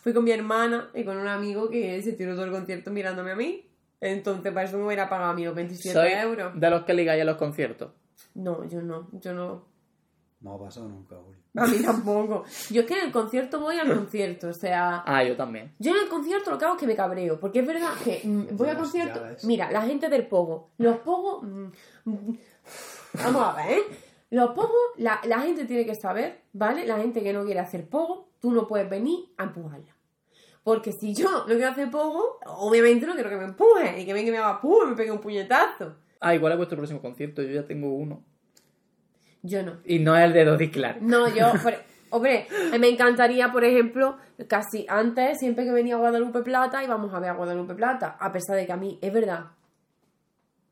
Fui con mi hermana y con un amigo que se tiró todo el concierto mirándome a mí. Entonces, para eso me hubiera pagado a mí los 27 Soy euros. de los que ligáis a los conciertos. No, yo no, yo no. No ha pasado nunca, Uri. A mí tampoco. Yo es que en el concierto voy al concierto, o sea. Ah, yo también. Yo en el concierto lo que hago es que me cabreo, porque es verdad que mm, voy al concierto. Mira, la gente del pogo. Los pogos. mm, mm, vamos a ver, ¿eh? Los pogos, la, la gente tiene que saber, ¿vale? La gente que no quiere hacer pogo, tú no puedes venir a empujarla. Porque si yo no quiero hacer pogo, obviamente no quiero que me empuje y que venga y me haga pum y me pegue un puñetazo. Ah, igual es vuestro próximo concierto, yo ya tengo uno. Yo no. Y no es el de Dodi Clark. No, yo, por- hombre, me encantaría, por ejemplo, casi antes, siempre que venía a Guadalupe Plata, íbamos a ver a Guadalupe Plata, a pesar de que a mí, es verdad,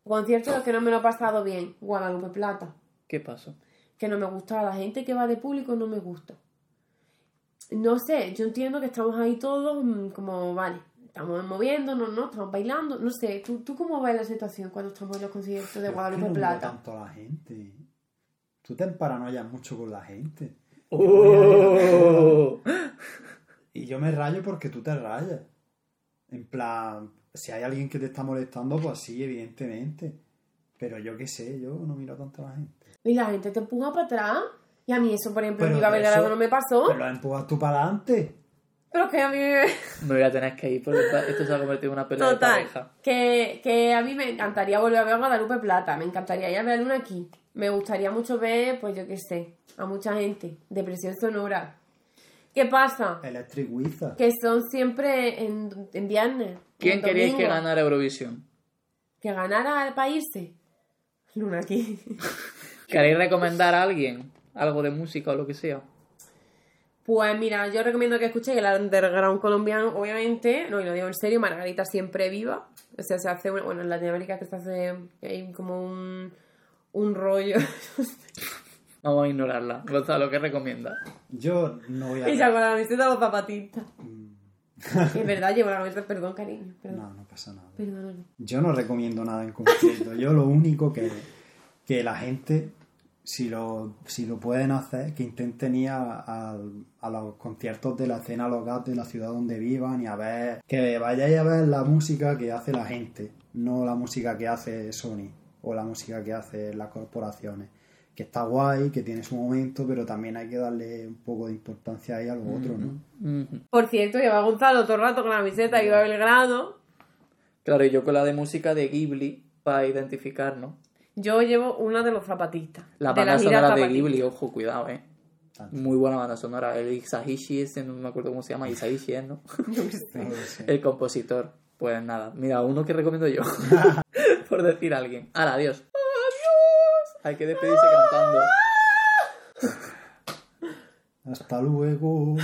conciertos los que no me lo he pasado bien, Guadalupe Plata, ¿Qué pasó? que no me gusta, la gente que va de público no me gusta. No sé, yo entiendo que estamos ahí todos mm, como, vale, estamos moviéndonos, ¿no? Estamos bailando. No sé, ¿tú, tú cómo ves la situación cuando estamos en los conciertos de Pero es que Guadalupe no Plata? tanto a la gente. Tú te paranoias mucho con la gente. ¡Oh! Y yo me rayo porque tú te rayas. En plan, si hay alguien que te está molestando, pues sí, evidentemente. Pero yo qué sé, yo no miro tanto a la gente. Y la gente te empuja para atrás. Y a mí eso, por ejemplo, en eso- no me pasó. Pero lo empujas tú para adelante. Pero que a mí me... Me voy a tener que ir porque esto se ha convertido en una pelea de pareja. que, que a mí me encantaría volver a ver a Guadalupe Plata, me encantaría ir a ver a Luna aquí. Me gustaría mucho ver, pues yo qué sé, a mucha gente. Depresión sonora. ¿Qué pasa? Electric Wizard. Que son siempre en, en viernes. ¿Quién queríais que ganara Eurovisión? Que ganara para irse. Luna aquí. ¿Queréis recomendar a alguien? Algo de música o lo que sea. Pues mira, yo recomiendo que escuchéis el underground colombiano, obviamente, no, y lo digo en serio, Margarita siempre viva. O sea, se hace, bueno, en Latinoamérica que se hace, hay como un, un rollo. Vamos a ignorarla. Gonzalo, ¿qué recomienda? Yo no voy a. Ella con la camiseta de los zapatistas. Mm. es verdad, llevo la camiseta, perdón, cariño. Perdón, No, no pasa nada. perdón. Yo no recomiendo nada en concreto. Yo lo único que, que la gente, si lo, si lo pueden hacer, que intenten ir a, a- a los conciertos de la escena local de la ciudad donde vivan y a ver, que vayáis a ver la música que hace la gente, no la música que hace Sony o la música que hace las corporaciones. Que está guay, que tiene su momento, pero también hay que darle un poco de importancia ahí a lo otro, ¿no? Por cierto, lleva Gonzalo todo el rato con la camiseta y iba a Belgrado. Claro, y yo con la de música de Ghibli para identificarnos. Yo llevo una de los zapatistas. La de banda gira sonora de. Ghibli, ojo, cuidado, eh. Muy buena banda sonora. El Isahishi ese, no me acuerdo cómo se llama, Isahishi es, ¿no? No sé. El compositor. Pues nada, mira, uno que recomiendo yo. Por decir a alguien. ¡Hala, adiós! ¡Adiós! Hay que despedirse cantando. Hasta luego.